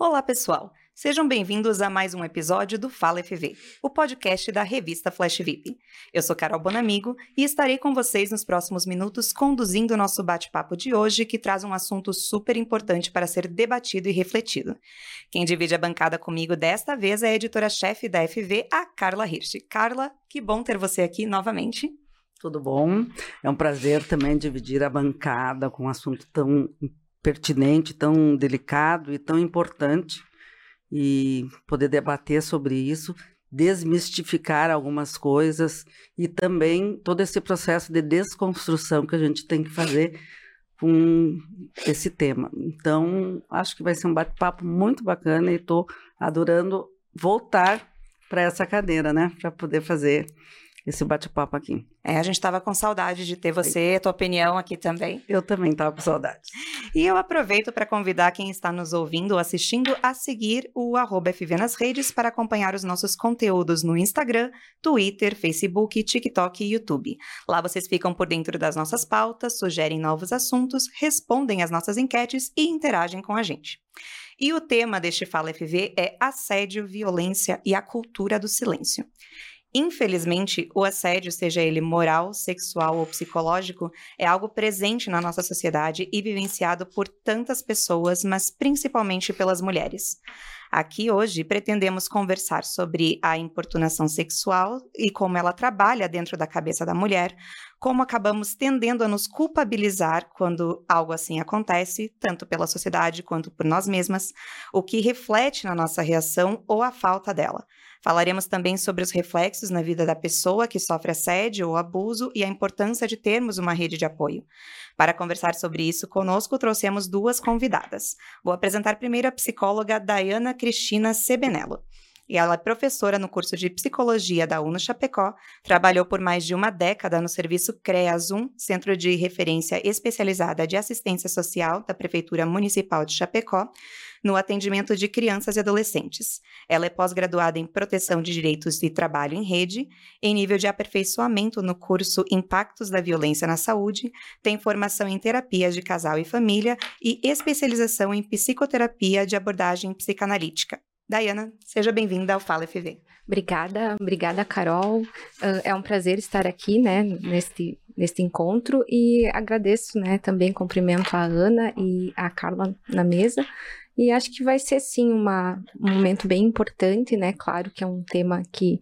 Olá, pessoal! Sejam bem-vindos a mais um episódio do Fala FV, o podcast da revista Flash VIP. Eu sou Carol Bonamigo e estarei com vocês nos próximos minutos conduzindo o nosso bate-papo de hoje, que traz um assunto super importante para ser debatido e refletido. Quem divide a bancada comigo desta vez é a editora-chefe da FV, a Carla Hirsch. Carla, que bom ter você aqui novamente. Tudo bom? É um prazer também dividir a bancada com um assunto tão pertinente, tão delicado e tão importante e poder debater sobre isso, desmistificar algumas coisas e também todo esse processo de desconstrução que a gente tem que fazer com esse tema. Então, acho que vai ser um bate-papo muito bacana e estou adorando voltar para essa cadeira, né, para poder fazer esse bate-papo aqui. É, a gente estava com saudade de ter você, a tua opinião aqui também. Eu também estava com saudade. E eu aproveito para convidar quem está nos ouvindo ou assistindo a seguir o arroba FV nas redes para acompanhar os nossos conteúdos no Instagram, Twitter, Facebook, TikTok e YouTube. Lá vocês ficam por dentro das nossas pautas, sugerem novos assuntos, respondem às nossas enquetes e interagem com a gente. E o tema deste Fala FV é assédio, violência e a cultura do silêncio. Infelizmente, o assédio, seja ele moral, sexual ou psicológico, é algo presente na nossa sociedade e vivenciado por tantas pessoas, mas principalmente pelas mulheres. Aqui hoje pretendemos conversar sobre a importunação sexual e como ela trabalha dentro da cabeça da mulher, como acabamos tendendo a nos culpabilizar quando algo assim acontece, tanto pela sociedade quanto por nós mesmas, o que reflete na nossa reação ou a falta dela. Falaremos também sobre os reflexos na vida da pessoa que sofre assédio ou abuso e a importância de termos uma rede de apoio. Para conversar sobre isso conosco, trouxemos duas convidadas. Vou apresentar primeiro a psicóloga Dayana Cristina Sebenello e ela é professora no curso de Psicologia da UNO Chapecó, trabalhou por mais de uma década no serviço CREASUM, Centro de Referência Especializada de Assistência Social da Prefeitura Municipal de Chapecó, no atendimento de crianças e adolescentes. Ela é pós-graduada em Proteção de Direitos de Trabalho em Rede, em nível de aperfeiçoamento no curso Impactos da Violência na Saúde, tem formação em Terapia de Casal e Família e especialização em Psicoterapia de Abordagem Psicanalítica. Dayana, seja bem-vinda ao Fala FV. Obrigada, obrigada, Carol. Uh, é um prazer estar aqui, né, neste, neste encontro e agradeço, né, também cumprimento a Ana e a Carla na mesa. E acho que vai ser, sim, uma, um momento bem importante, né? Claro que é um tema que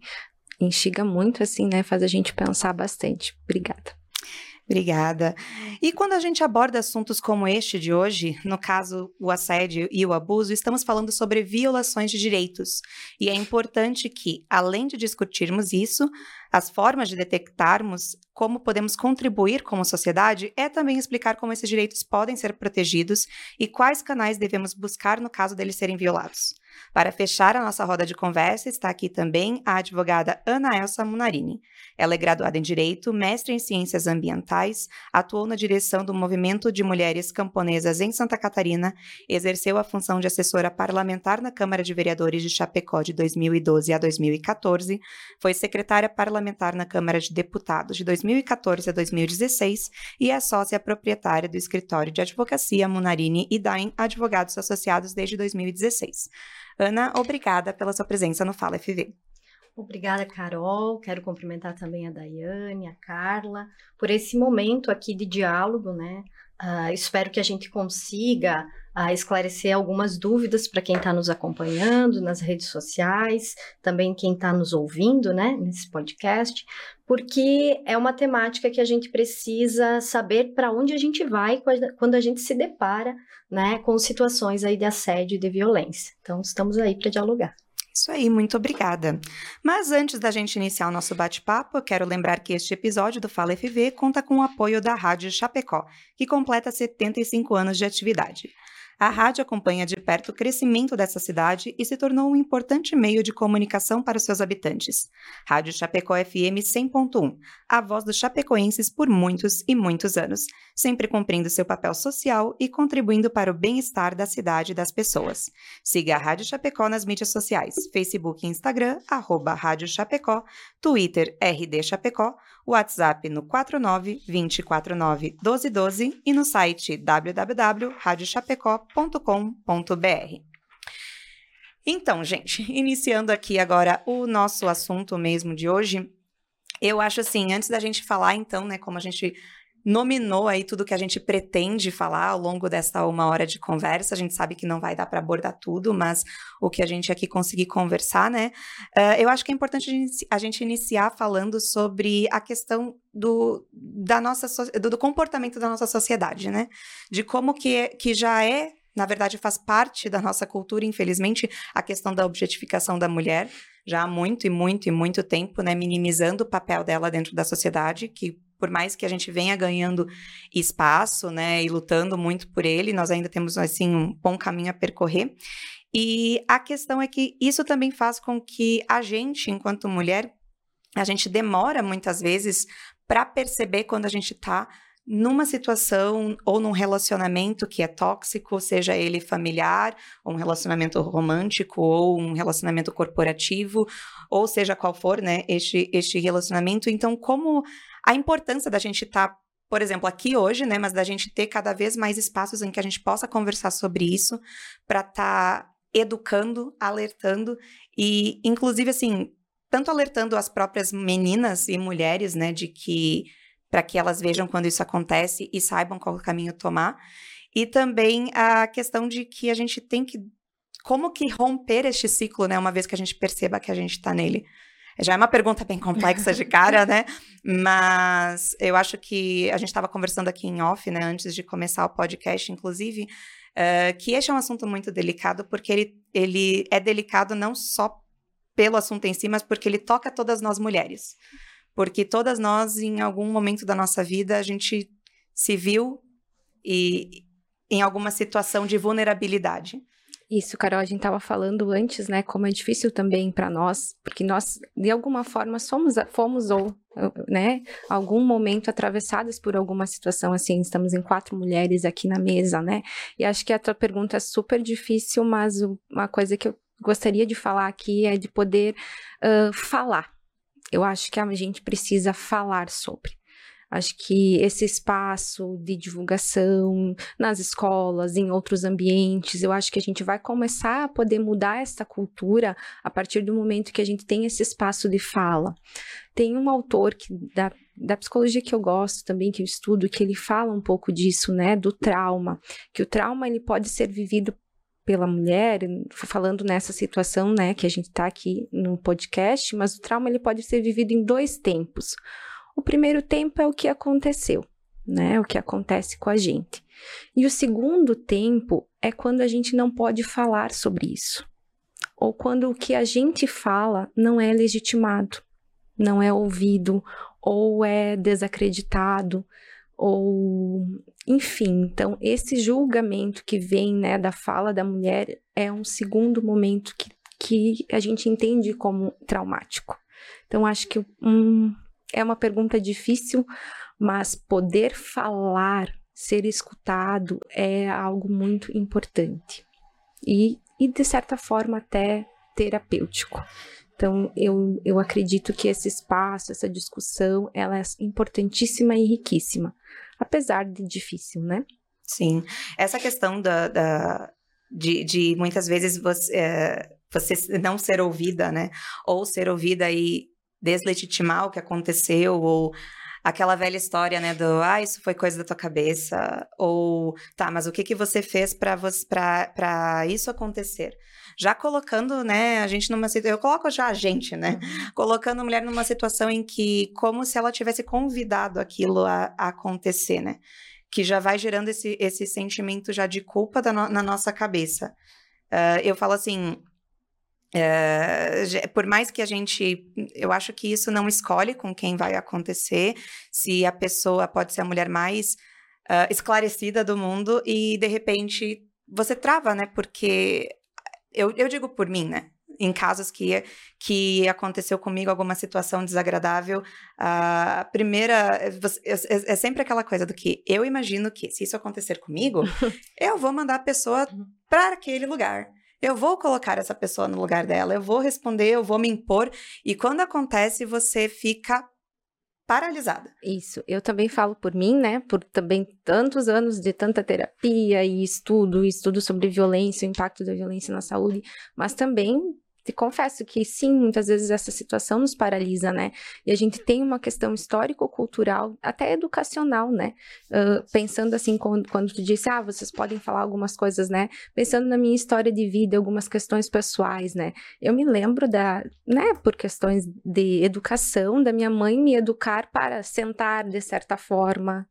instiga muito, assim, né? Faz a gente pensar bastante. Obrigada. Obrigada. E quando a gente aborda assuntos como este de hoje, no caso o assédio e o abuso, estamos falando sobre violações de direitos. E é importante que, além de discutirmos isso, as formas de detectarmos como podemos contribuir como sociedade é também explicar como esses direitos podem ser protegidos e quais canais devemos buscar no caso deles serem violados. Para fechar a nossa roda de conversa, está aqui também a advogada Ana Elsa Munarini. Ela é graduada em Direito, mestre em Ciências Ambientais, atuou na direção do Movimento de Mulheres Camponesas em Santa Catarina, exerceu a função de assessora parlamentar na Câmara de Vereadores de Chapecó de 2012 a 2014, foi secretária parlamentar na Câmara de Deputados de 2014 a 2016 e é sócia proprietária do escritório de advocacia Munarini e Dain Advogados Associados desde 2016. Ana, obrigada pela sua presença no Fala FV. Obrigada, Carol. Quero cumprimentar também a Daiane, a Carla, por esse momento aqui de diálogo, né? Uh, espero que a gente consiga uh, esclarecer algumas dúvidas para quem está nos acompanhando nas redes sociais, também quem está nos ouvindo, né, nesse podcast, porque é uma temática que a gente precisa saber para onde a gente vai quando a gente se depara, né, com situações aí de assédio e de violência. Então, estamos aí para dialogar. Isso aí, muito obrigada. Mas antes da gente iniciar o nosso bate-papo, quero lembrar que este episódio do Fala FV conta com o apoio da Rádio Chapecó, que completa 75 anos de atividade. A rádio acompanha de perto o crescimento dessa cidade e se tornou um importante meio de comunicação para os seus habitantes. Rádio Chapecó FM 100.1, a voz dos chapecoenses por muitos e muitos anos, sempre cumprindo seu papel social e contribuindo para o bem-estar da cidade e das pessoas. Siga a Rádio Chapecó nas mídias sociais, Facebook e Instagram, arroba Rádio Chapecó, Twitter RD Chapecó, WhatsApp no 49 249 1212 e no site www.radiochapecó.com.br. Então, gente, iniciando aqui agora o nosso assunto mesmo de hoje, eu acho assim, antes da gente falar, então, né, como a gente nominou aí tudo que a gente pretende falar ao longo dessa uma hora de conversa. A gente sabe que não vai dar para abordar tudo, mas o que a gente aqui conseguir conversar, né? Uh, eu acho que é importante a gente iniciar falando sobre a questão do, da nossa, do, do comportamento da nossa sociedade, né? De como que, que já é na verdade, faz parte da nossa cultura, infelizmente, a questão da objetificação da mulher, já há muito e muito e muito tempo, né, minimizando o papel dela dentro da sociedade, que por mais que a gente venha ganhando espaço, né, e lutando muito por ele, nós ainda temos assim um bom caminho a percorrer. E a questão é que isso também faz com que a gente, enquanto mulher, a gente demora muitas vezes para perceber quando a gente está numa situação ou num relacionamento que é tóxico, seja ele familiar, ou um relacionamento romântico, ou um relacionamento corporativo, ou seja qual for, né, este, este relacionamento. Então, como a importância da gente estar, tá, por exemplo, aqui hoje, né, mas da gente ter cada vez mais espaços em que a gente possa conversar sobre isso, para estar tá educando, alertando e, inclusive, assim, tanto alertando as próprias meninas e mulheres, né, de que para que elas vejam quando isso acontece e saibam qual caminho tomar, e também a questão de que a gente tem que como que romper este ciclo, né, uma vez que a gente perceba que a gente está nele. Já é uma pergunta bem complexa de cara, né? Mas eu acho que a gente estava conversando aqui em off, né, antes de começar o podcast, inclusive, uh, que este é um assunto muito delicado, porque ele, ele é delicado não só pelo assunto em si, mas porque ele toca todas nós mulheres. Porque todas nós, em algum momento da nossa vida, a gente se viu e, em alguma situação de vulnerabilidade. Isso, Carol, a gente estava falando antes, né, como é difícil também para nós, porque nós, de alguma forma, somos, fomos ou, né, algum momento atravessadas por alguma situação assim. Estamos em quatro mulheres aqui na mesa, né? E acho que a tua pergunta é super difícil, mas uma coisa que eu gostaria de falar aqui é de poder uh, falar. Eu acho que a gente precisa falar sobre. Acho que esse espaço de divulgação nas escolas, em outros ambientes, eu acho que a gente vai começar a poder mudar essa cultura a partir do momento que a gente tem esse espaço de fala. Tem um autor que, da, da psicologia que eu gosto também, que eu estudo, que ele fala um pouco disso, né, do trauma, que o trauma ele pode ser vivido pela mulher, falando nessa situação, né, que a gente está aqui no podcast, mas o trauma ele pode ser vivido em dois tempos. O primeiro tempo é o que aconteceu, né? O que acontece com a gente. E o segundo tempo é quando a gente não pode falar sobre isso. Ou quando o que a gente fala não é legitimado, não é ouvido, ou é desacreditado, ou enfim, então esse julgamento que vem né, da fala da mulher é um segundo momento que, que a gente entende como traumático. Então, acho que um, é uma pergunta difícil, mas poder falar, ser escutado é algo muito importante. E, e de certa forma, até terapêutico. Então, eu, eu acredito que esse espaço, essa discussão, ela é importantíssima e riquíssima, apesar de difícil, né? Sim. Essa questão da, da de, de, muitas vezes você, é, você não ser ouvida, né? Ou ser ouvida e deslegitimar o que aconteceu, ou aquela velha história, né, do, ah, isso foi coisa da tua cabeça, ou, tá, mas o que que você fez para isso acontecer? Já colocando, né, a gente numa situação, eu coloco já a gente, né, uhum. colocando a mulher numa situação em que, como se ela tivesse convidado aquilo a, a acontecer, né, que já vai gerando esse, esse sentimento já de culpa no, na nossa cabeça. Uh, eu falo assim, é, por mais que a gente, eu acho que isso não escolhe com quem vai acontecer, se a pessoa pode ser a mulher mais uh, esclarecida do mundo e de repente você trava, né? Porque eu, eu digo por mim, né? Em casos que, que aconteceu comigo alguma situação desagradável, a primeira. É, é, é sempre aquela coisa do que eu imagino que, se isso acontecer comigo, eu vou mandar a pessoa para aquele lugar. Eu vou colocar essa pessoa no lugar dela, eu vou responder, eu vou me impor. E quando acontece, você fica paralisada. Isso, eu também falo por mim, né? Por também tantos anos de tanta terapia e estudo, estudo sobre violência, o impacto da violência na saúde, mas também te confesso que sim, muitas vezes essa situação nos paralisa, né? E a gente tem uma questão histórico-cultural, até educacional, né? Uh, pensando assim, quando, quando tu disse, ah, vocês podem falar algumas coisas, né? Pensando na minha história de vida, algumas questões pessoais, né? Eu me lembro da, né, por questões de educação, da minha mãe me educar para sentar de certa forma,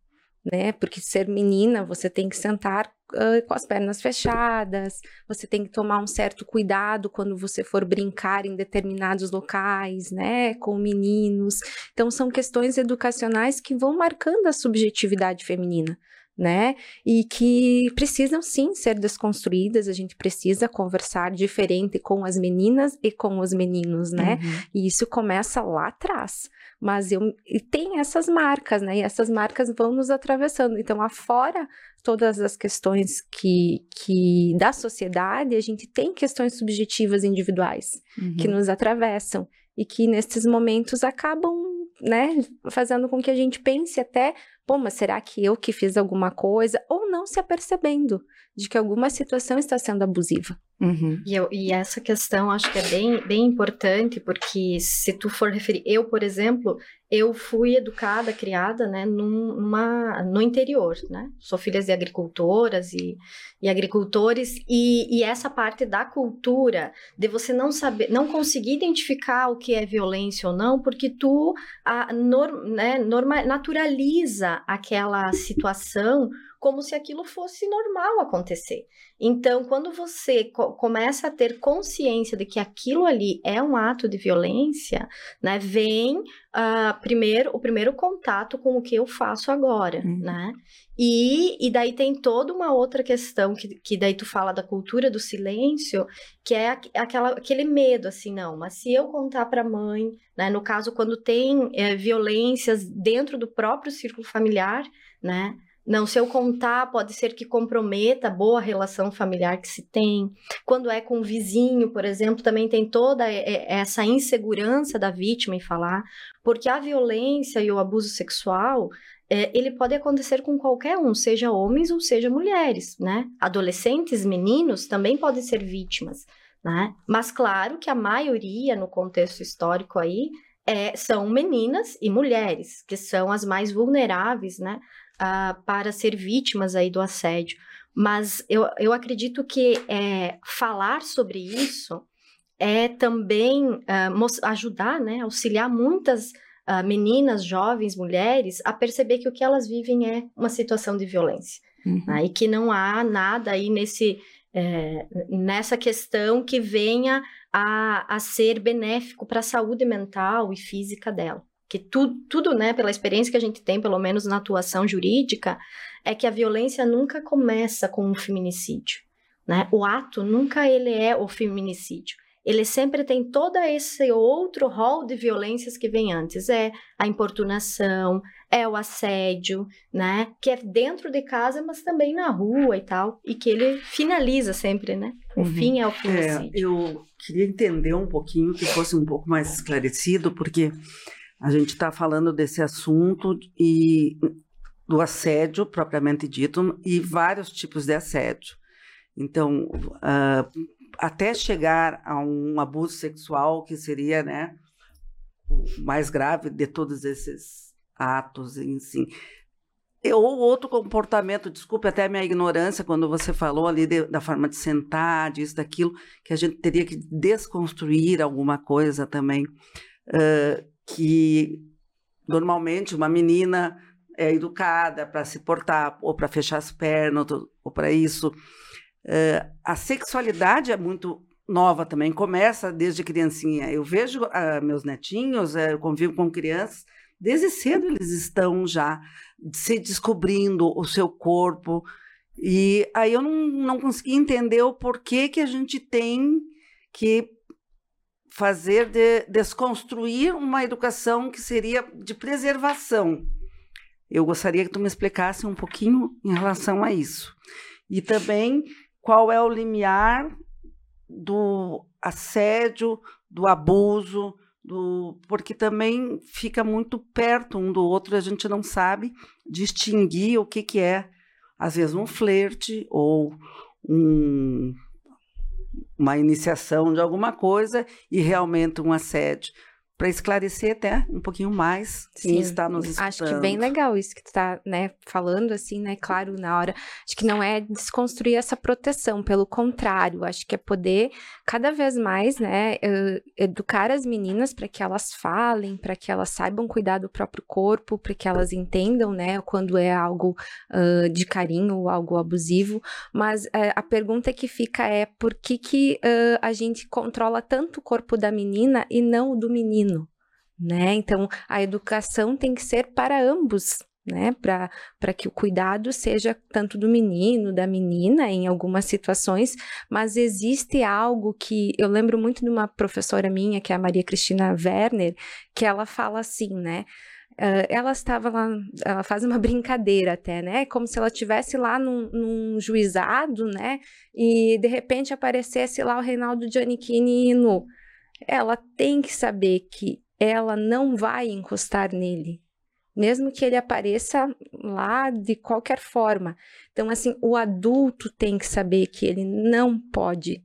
né? Porque ser menina, você tem que sentar uh, com as pernas fechadas, você tem que tomar um certo cuidado quando você for brincar em determinados locais, né? Com meninos. Então, são questões educacionais que vão marcando a subjetividade feminina né? E que precisam sim ser desconstruídas, a gente precisa conversar diferente com as meninas e com os meninos, né? Uhum. E isso começa lá atrás. Mas eu e tem essas marcas, né? E essas marcas vão nos atravessando. Então, afora todas as questões que, que da sociedade, a gente tem questões subjetivas individuais uhum. que nos atravessam e que nesses momentos acabam, né, fazendo com que a gente pense até pô, mas será que eu que fiz alguma coisa? Ou não se apercebendo de que alguma situação está sendo abusiva. Uhum. E, eu, e, essa questão acho que é bem, bem importante, porque se tu for referir, eu, por exemplo, eu fui educada, criada, né, num, numa, no interior, né, sou filha de agricultoras e, e agricultores, e, e, essa parte da cultura, de você não saber, não conseguir identificar o que é violência ou não, porque tu a, nor, né, norma, naturaliza aquela situação como se aquilo fosse normal acontecer. Então, quando você co começa a ter consciência de que aquilo ali é um ato de violência, né, vem uh, primeiro o primeiro contato com o que eu faço agora, uhum. né? E, e daí tem toda uma outra questão que, que daí tu fala da cultura do silêncio, que é aquela, aquele medo, assim, não, mas se eu contar para a mãe, né, no caso quando tem é, violências dentro do próprio círculo familiar, né, não, se eu contar, pode ser que comprometa a boa relação familiar que se tem. Quando é com o vizinho, por exemplo, também tem toda essa insegurança da vítima em falar, porque a violência e o abuso sexual, é, ele pode acontecer com qualquer um, seja homens ou seja mulheres, né? Adolescentes, meninos também podem ser vítimas, né? Mas claro que a maioria, no contexto histórico aí, é, são meninas e mulheres, que são as mais vulneráveis, né? Uh, para ser vítimas aí do assédio. Mas eu, eu acredito que é, falar sobre isso é também uh, ajudar, né, auxiliar muitas uh, meninas, jovens, mulheres a perceber que o que elas vivem é uma situação de violência. Uhum. Né, e que não há nada aí nesse, é, nessa questão que venha a, a ser benéfico para a saúde mental e física dela que tu, tudo, né, pela experiência que a gente tem, pelo menos na atuação jurídica, é que a violência nunca começa com um feminicídio, né? O ato nunca ele é o feminicídio. Ele sempre tem todo esse outro rol de violências que vem antes. É a importunação, é o assédio, né? Que é dentro de casa, mas também na rua e tal. E que ele finaliza sempre, né? O uhum. fim é o feminicídio. É, eu queria entender um pouquinho, que fosse um pouco mais esclarecido, porque a gente está falando desse assunto e do assédio propriamente dito e vários tipos de assédio. Então, uh, até chegar a um abuso sexual que seria, né, o mais grave de todos esses atos em si. Ou outro comportamento, desculpe até a minha ignorância quando você falou ali de, da forma de sentar, disso, daquilo, que a gente teria que desconstruir alguma coisa também. Uh, que normalmente uma menina é educada para se portar ou para fechar as pernas ou para isso. Uh, a sexualidade é muito nova também, começa desde criancinha. Eu vejo uh, meus netinhos, uh, eu convivo com crianças, desde cedo eles estão já se descobrindo o seu corpo. E aí eu não, não consegui entender o porquê que a gente tem que fazer de desconstruir uma educação que seria de preservação. Eu gostaria que tu me explicasse um pouquinho em relação a isso. E também qual é o limiar do assédio, do abuso, do, porque também fica muito perto um do outro, a gente não sabe distinguir o que, que é, às vezes, um flerte ou um, uma iniciação de alguma coisa e realmente um assédio para esclarecer até um pouquinho mais Sim, quem está nos escutando. Acho que bem legal isso que tu está, né, falando assim, né, claro, na hora. Acho que não é desconstruir essa proteção, pelo contrário, acho que é poder cada vez mais, né, uh, educar as meninas para que elas falem, para que elas saibam cuidar do próprio corpo, para que elas entendam, né, quando é algo uh, de carinho ou algo abusivo. Mas uh, a pergunta que fica é por que que a gente controla tanto o corpo da menina e não o do menino? Né? Então, a educação tem que ser para ambos, né? Para que o cuidado seja tanto do menino, da menina, em algumas situações, mas existe algo que eu lembro muito de uma professora minha, que é a Maria Cristina Werner, que ela fala assim, né? Uh, ela estava lá, ela faz uma brincadeira até, né? Como se ela estivesse lá num, num, juizado, né? E de repente aparecesse lá o Reinaldo Giannichini nu. Ela tem que saber que ela não vai encostar nele, mesmo que ele apareça lá de qualquer forma. Então, assim, o adulto tem que saber que ele não pode,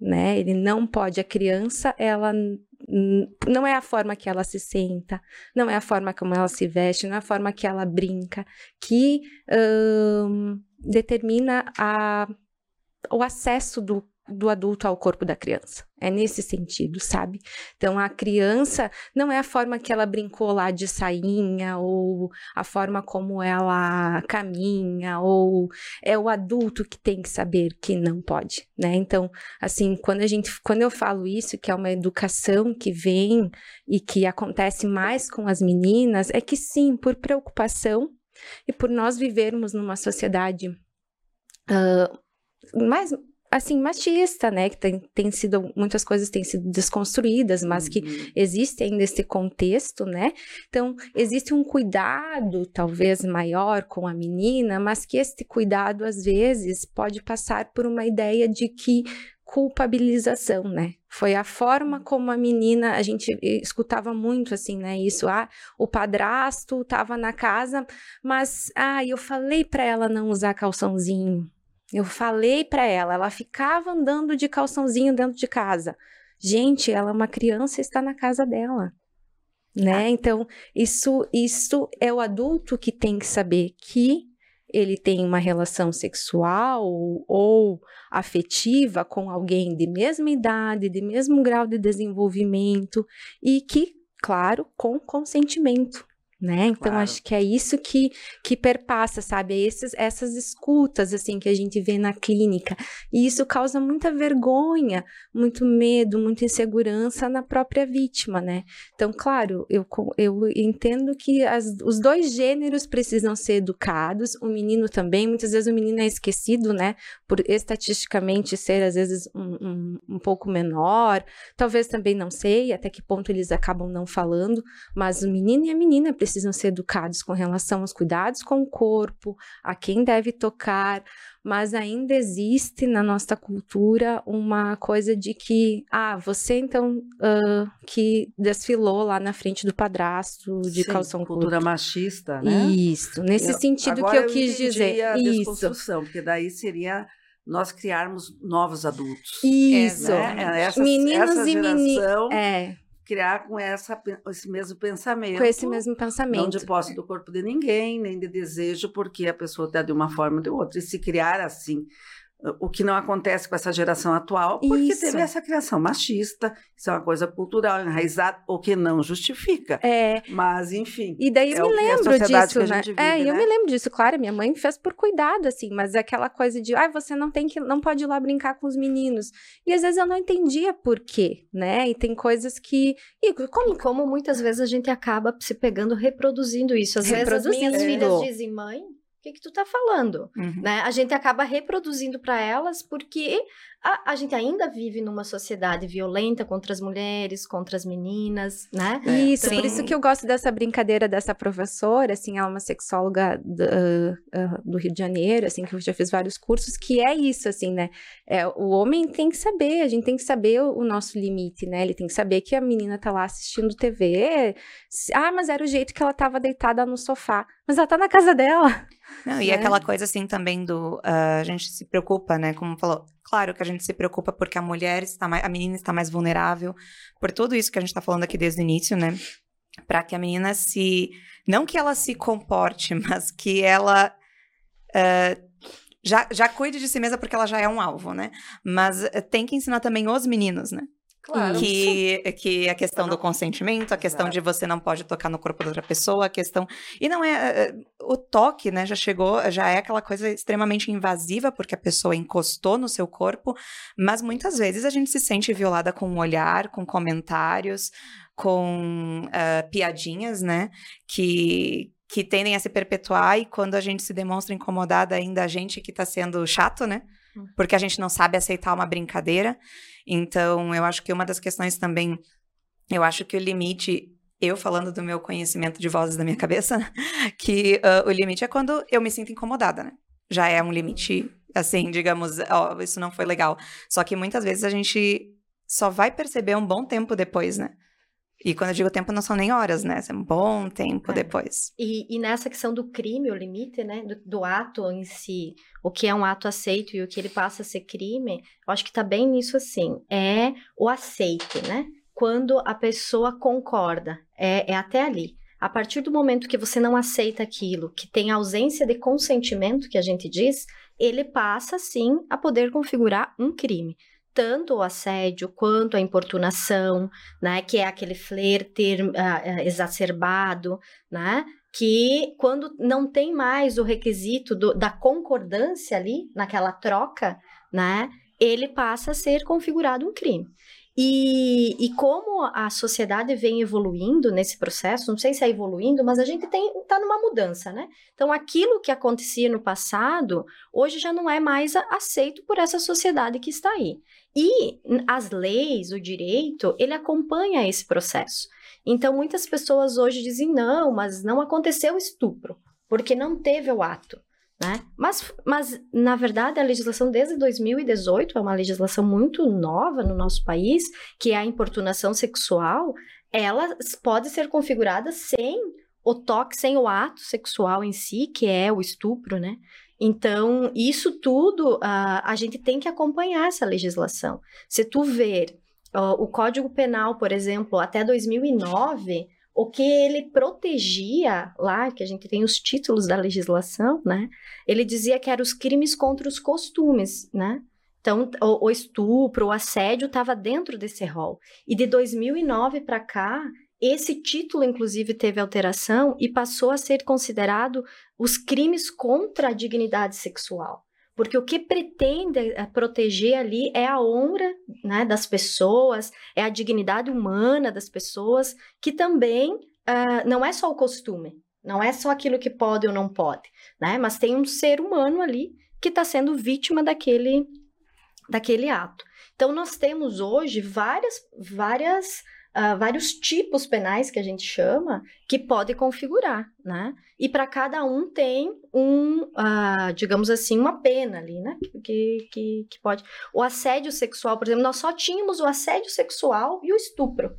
né? Ele não pode. A criança, ela não é a forma que ela se senta, não é a forma como ela se veste, não é a forma que ela brinca, que hum, determina a, o acesso do do adulto ao corpo da criança. É nesse sentido, sabe? Então a criança não é a forma que ela brincou lá de sainha ou a forma como ela caminha ou é o adulto que tem que saber que não pode, né? Então, assim, quando a gente quando eu falo isso que é uma educação que vem e que acontece mais com as meninas, é que sim, por preocupação e por nós vivermos numa sociedade uh, mais assim, machista, né? Que tem, tem sido, muitas coisas têm sido desconstruídas, mas uhum. que existe ainda esse contexto, né? Então, existe um cuidado, talvez maior com a menina, mas que esse cuidado, às vezes, pode passar por uma ideia de que culpabilização, né? Foi a forma como a menina, a gente escutava muito assim, né? Isso, ah, o padrasto estava na casa, mas ah, eu falei para ela não usar calçãozinho. Eu falei para ela, ela ficava andando de calçãozinho dentro de casa. Gente, ela é uma criança e está na casa dela. Né? Ah. Então, isso, isso é o adulto que tem que saber que ele tem uma relação sexual ou afetiva com alguém de mesma idade, de mesmo grau de desenvolvimento e que, claro, com consentimento né? Então claro. acho que é isso que, que perpassa, sabe? É esses, essas escutas assim que a gente vê na clínica. E isso causa muita vergonha, muito medo, muita insegurança na própria vítima, né? Então, claro, eu, eu entendo que as, os dois gêneros precisam ser educados, o menino também, muitas vezes o menino é esquecido, né? Por estatisticamente ser às vezes um, um, um pouco menor, talvez também não sei até que ponto eles acabam não falando, mas o menino e a menina precisam precisam ser educados com relação aos cuidados com o corpo, a quem deve tocar, mas ainda existe na nossa cultura uma coisa de que, ah, você então uh, que desfilou lá na frente do padrasto de Sim, calção curto. cultura machista, né? Isso, nesse eu, sentido que eu, eu quis dizer. A Isso. Porque daí seria nós criarmos novos adultos. Isso. Né? Essa, Meninos essa e meninas. É criar com essa, esse mesmo pensamento. Com esse mesmo pensamento. Não de posse do corpo de ninguém, nem de desejo, porque a pessoa está de uma forma ou de outra. E se criar assim, o que não acontece com essa geração atual, porque isso. teve essa criação machista, isso é uma coisa cultural, enraizada, o que não justifica. É. Mas, enfim. E daí eu é me lembro disso, né? Vive, é, né? eu me lembro disso, claro, minha mãe fez por cuidado, assim, mas é aquela coisa de, ah, você não tem que, não pode ir lá brincar com os meninos. E às vezes eu não entendia por quê, né? E tem coisas que. E como, e como muitas vezes a gente acaba se pegando reproduzindo isso. Às vezes as minhas filhas dizem, mãe, que, que tu tá falando? Uhum. Né? A gente acaba reproduzindo para elas porque a, a, gente ainda vive numa sociedade violenta contra as mulheres, contra as meninas, né? É. Isso, Sim. por isso que eu gosto dessa brincadeira dessa professora, assim, ela é uma sexóloga do, uh, uh, do Rio de Janeiro, assim, que eu já fiz vários cursos, que é isso, assim, né? É, o homem tem que saber, a gente tem que saber o, o, nosso limite, né? Ele tem que saber que a menina tá lá assistindo TV. Ah, mas era o jeito que ela tava deitada no sofá. Mas ela tá na casa dela. Não, e é. aquela coisa assim também do uh, a gente se preocupa, né? Como falou, Claro que a gente se preocupa porque a mulher está mais, a menina está mais vulnerável, por tudo isso que a gente está falando aqui desde o início, né? Para que a menina se. Não que ela se comporte, mas que ela. Uh, já, já cuide de si mesma porque ela já é um alvo, né? Mas uh, tem que ensinar também os meninos, né? Claro. Que, que a questão do consentimento, a questão Exato. de você não pode tocar no corpo da outra pessoa, a questão. E não é. Eh, eh, o toque, né, já chegou, já é aquela coisa extremamente invasiva, porque a pessoa encostou no seu corpo, mas muitas vezes a gente se sente violada com um olhar, com comentários, com uh, piadinhas, né? Que, que tendem a se perpetuar e quando a gente se demonstra incomodada, ainda a gente que está sendo chato, né? Hum. Porque a gente não sabe aceitar uma brincadeira. Então, eu acho que uma das questões também, eu acho que o limite eu falando do meu conhecimento de vozes da minha cabeça, que uh, o limite é quando eu me sinto incomodada, né? Já é um limite, assim, digamos, ó, oh, isso não foi legal. Só que muitas vezes a gente só vai perceber um bom tempo depois, né? E quando eu digo tempo, não são nem horas, né? É um bom tempo é. depois. E, e, nessa questão do crime, o limite, né? Do, do, ato em si, o que é um ato aceito e o que ele passa a ser crime, eu acho que tá bem nisso assim. É o aceite, né? Quando a pessoa concorda. É, é até ali. A partir do momento que você não aceita aquilo, que tem ausência de consentimento, que a gente diz, ele passa, sim, a poder configurar um crime tanto o assédio quanto a importunação, né, que é aquele flerte uh, exacerbado, né, que quando não tem mais o requisito do, da concordância ali naquela troca, né, ele passa a ser configurado um crime. E, e, como a sociedade vem evoluindo nesse processo, não sei se é evoluindo, mas a gente está numa mudança, né? Então, aquilo que acontecia no passado, hoje já não é mais aceito por essa sociedade que está aí. E as leis, o direito, ele acompanha esse processo. Então, muitas pessoas hoje dizem, não, mas não aconteceu estupro, porque não teve o ato. Né? Mas, mas, na verdade, a legislação desde 2018 é uma legislação muito nova no nosso país, que é a importunação sexual, ela pode ser configurada sem o toque, sem o ato sexual em si, que é o estupro, né? Então, isso tudo, uh, a gente tem que acompanhar essa legislação. Se tu ver uh, o Código Penal, por exemplo, até 2009, o que ele protegia lá, que a gente tem os títulos da legislação, né? Ele dizia que eram os crimes contra os costumes, né? Então, o, o estupro, o assédio estava dentro desse rol. E de 2009 para cá, esse título, inclusive, teve alteração e passou a ser considerado os crimes contra a dignidade sexual. Porque o que pretende eh, proteger ali é a honra né, das pessoas, é a dignidade humana das pessoas, que também uh, não é só o costume, não é só aquilo que pode ou não pode, né? Mas tem um ser humano ali que está sendo vítima daquele, daquele ato. Então, nós temos hoje várias, várias uh, vários tipos penais que a gente chama que pode configurar, né? E para cada um tem um, uh, digamos assim, uma pena ali, né? Que, que, que pode. O assédio sexual, por exemplo, nós só tínhamos o assédio sexual e o estupro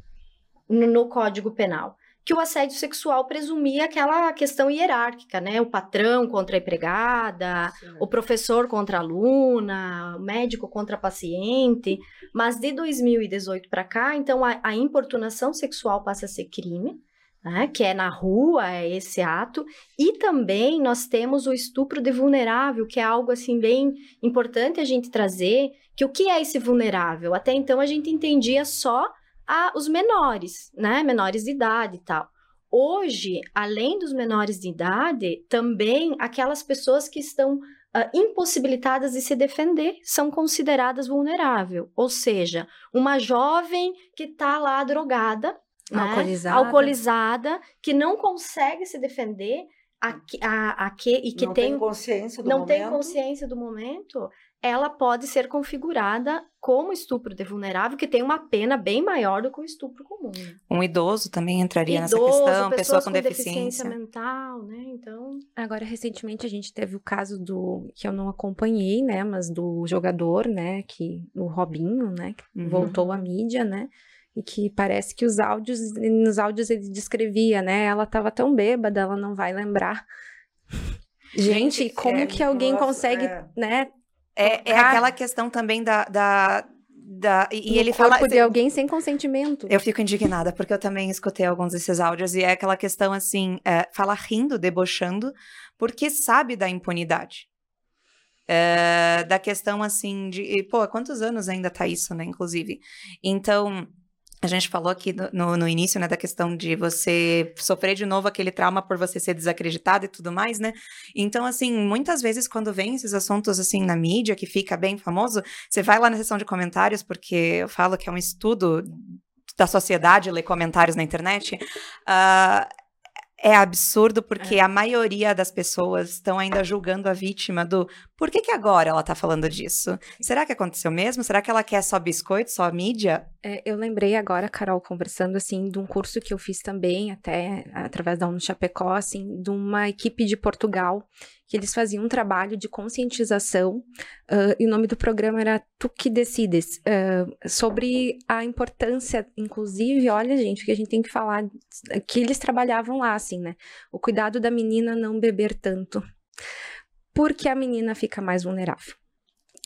no, no Código Penal que o assédio sexual presumia aquela questão hierárquica, né? O patrão contra a empregada, Sim. o professor contra a aluna, o médico contra a paciente. Mas de 2018 para cá, então a, a, importunação sexual passa a ser crime. Né, que é na rua, é esse ato, e também nós temos o estupro de vulnerável, que é algo assim bem importante a gente trazer, que o que é esse vulnerável? Até então a gente entendia só a os menores, né? Menores de idade e tal. Hoje, além dos menores de idade, também aquelas pessoas que estão uh, impossibilitadas de se defender são consideradas vulneráveis. Ou seja, uma jovem que está lá drogada, alcoolizada. Né? alcoolizada, que não consegue se defender, a, a, a que, e que não tem, tem consciência do não momento. tem consciência do momento, ela pode ser configurada como estupro de vulnerável, que tem uma pena bem maior do que o estupro comum. né? Um idoso também entraria nessa Idoso, questão, pessoa pessoas com, deficiência deficiência. mental, né? Então, Agora, recentemente, a gente teve o caso do, que eu não acompanhei, né, mas do jogador, né, que, o Robinho, né, que Uhum. voltou à mídia, né, e que parece que os áudios, nos áudios ele descrevia, né, ela tava tão bêbada, ela não vai lembrar. Gente, Gente, como é, que alguém nossa, consegue, é. né, É, é aquela questão também da. da, da e, e ele corpo fala. de alguém sem consentimento? Eu fico indignada, porque eu também escutei alguns desses áudios, e é aquela questão assim: é, fala rindo, debochando, porque sabe da impunidade. É, da questão assim de. Pô, há quantos anos ainda tá isso, né? Inclusive. Então. A gente falou aqui no, no, início, né, da questão de você sofrer de novo aquele trauma por você ser desacreditado e tudo mais, né? Então, assim, muitas vezes quando vem esses assuntos, assim, na mídia, que fica bem famoso, você vai lá na seção de comentários, porque eu falo que é um estudo da sociedade ler comentários na internet, ah, é absurdo porque a maioria das pessoas estão ainda julgando a vítima do por que, que agora ela tá falando disso? Será que aconteceu mesmo? Será que ela quer só biscoito, só mídia? É, eu lembrei agora, Carol, conversando assim, de um curso que eu fiz também, até através da UNO Chapecó, assim, de uma equipe de Portugal, que eles faziam um trabalho de conscientização, ah, e o nome do programa era Tu que Decides, ah, sobre a importância, inclusive, olha, gente, que a gente tem que falar, que eles trabalhavam lá, assim, né? O cuidado da menina não beber tanto, porque a menina fica mais vulnerável.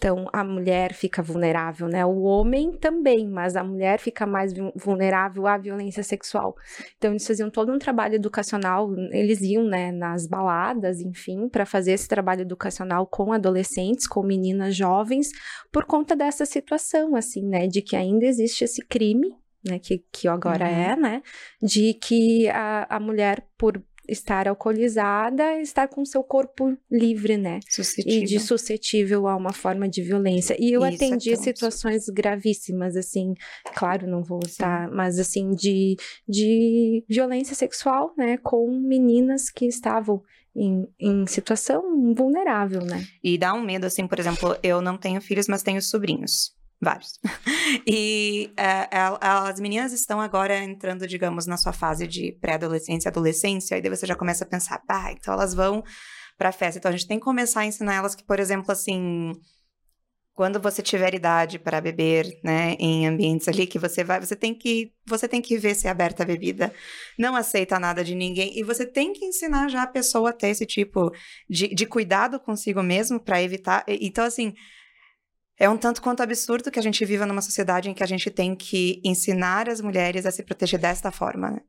Então, a mulher fica vulnerável, né? O homem também, mas a mulher fica mais vu- vulnerável à violência sexual. Então, eles faziam todo um trabalho educacional, eles iam, né, nas baladas, enfim, para fazer esse trabalho educacional com adolescentes, com meninas jovens, por conta dessa situação, assim, né, de que ainda existe esse crime, né, que, que agora Uhum. é, né, de que a, a mulher, por estar alcoolizada, estar com seu corpo livre, né? Suscetível. e de suscetível a uma forma de violência. E eu Isso é atendi tão situações gravíssimas, assim, claro, não vou estar, mas assim, de, de violência sexual, né, com meninas que estavam em, em situação vulnerável, né? E dá um medo, assim, por exemplo, eu não tenho filhos, mas tenho sobrinhos. Vários. E é, as meninas estão agora entrando, digamos, na sua fase de pré-adolescência, adolescência, e daí você já começa a pensar, pá, então elas vão pra festa. Então a gente tem que começar a ensinar elas que, por exemplo, assim, quando você tiver idade para beber, né, em ambientes ali que você vai, você tem que, você tem que ver se é aberta a bebida, não aceita nada de ninguém e você tem que ensinar já a pessoa a ter esse tipo de, de cuidado consigo mesmo para evitar. Então assim, é um tanto quanto absurdo que a gente viva numa sociedade em que a gente tem que ensinar as mulheres a se proteger desta forma, né?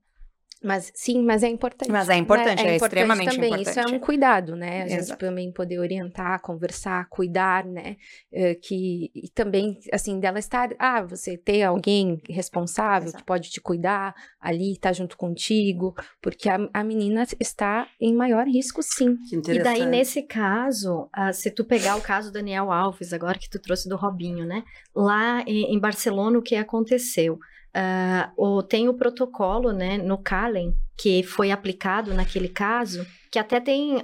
Mas sim, mas é importante. Mas é importante, né? é extremamente também. Isso é importante. um cuidado, né? A gente Exato. também poder orientar, conversar, cuidar, né? Eh, que e também assim dela estar, ah, você ter alguém responsável Exato. que pode te cuidar ali, estar junto contigo, porque a, a menina está em maior risco, sim. Que E daí, nesse caso, ah, se tu pegar o caso do Daniel Alves, agora que tu trouxe do Robinho, né? Lá em, em Barcelona, o que aconteceu? Ah, o, tem o protocolo, né, no Calen, que foi aplicado naquele caso, que até tem,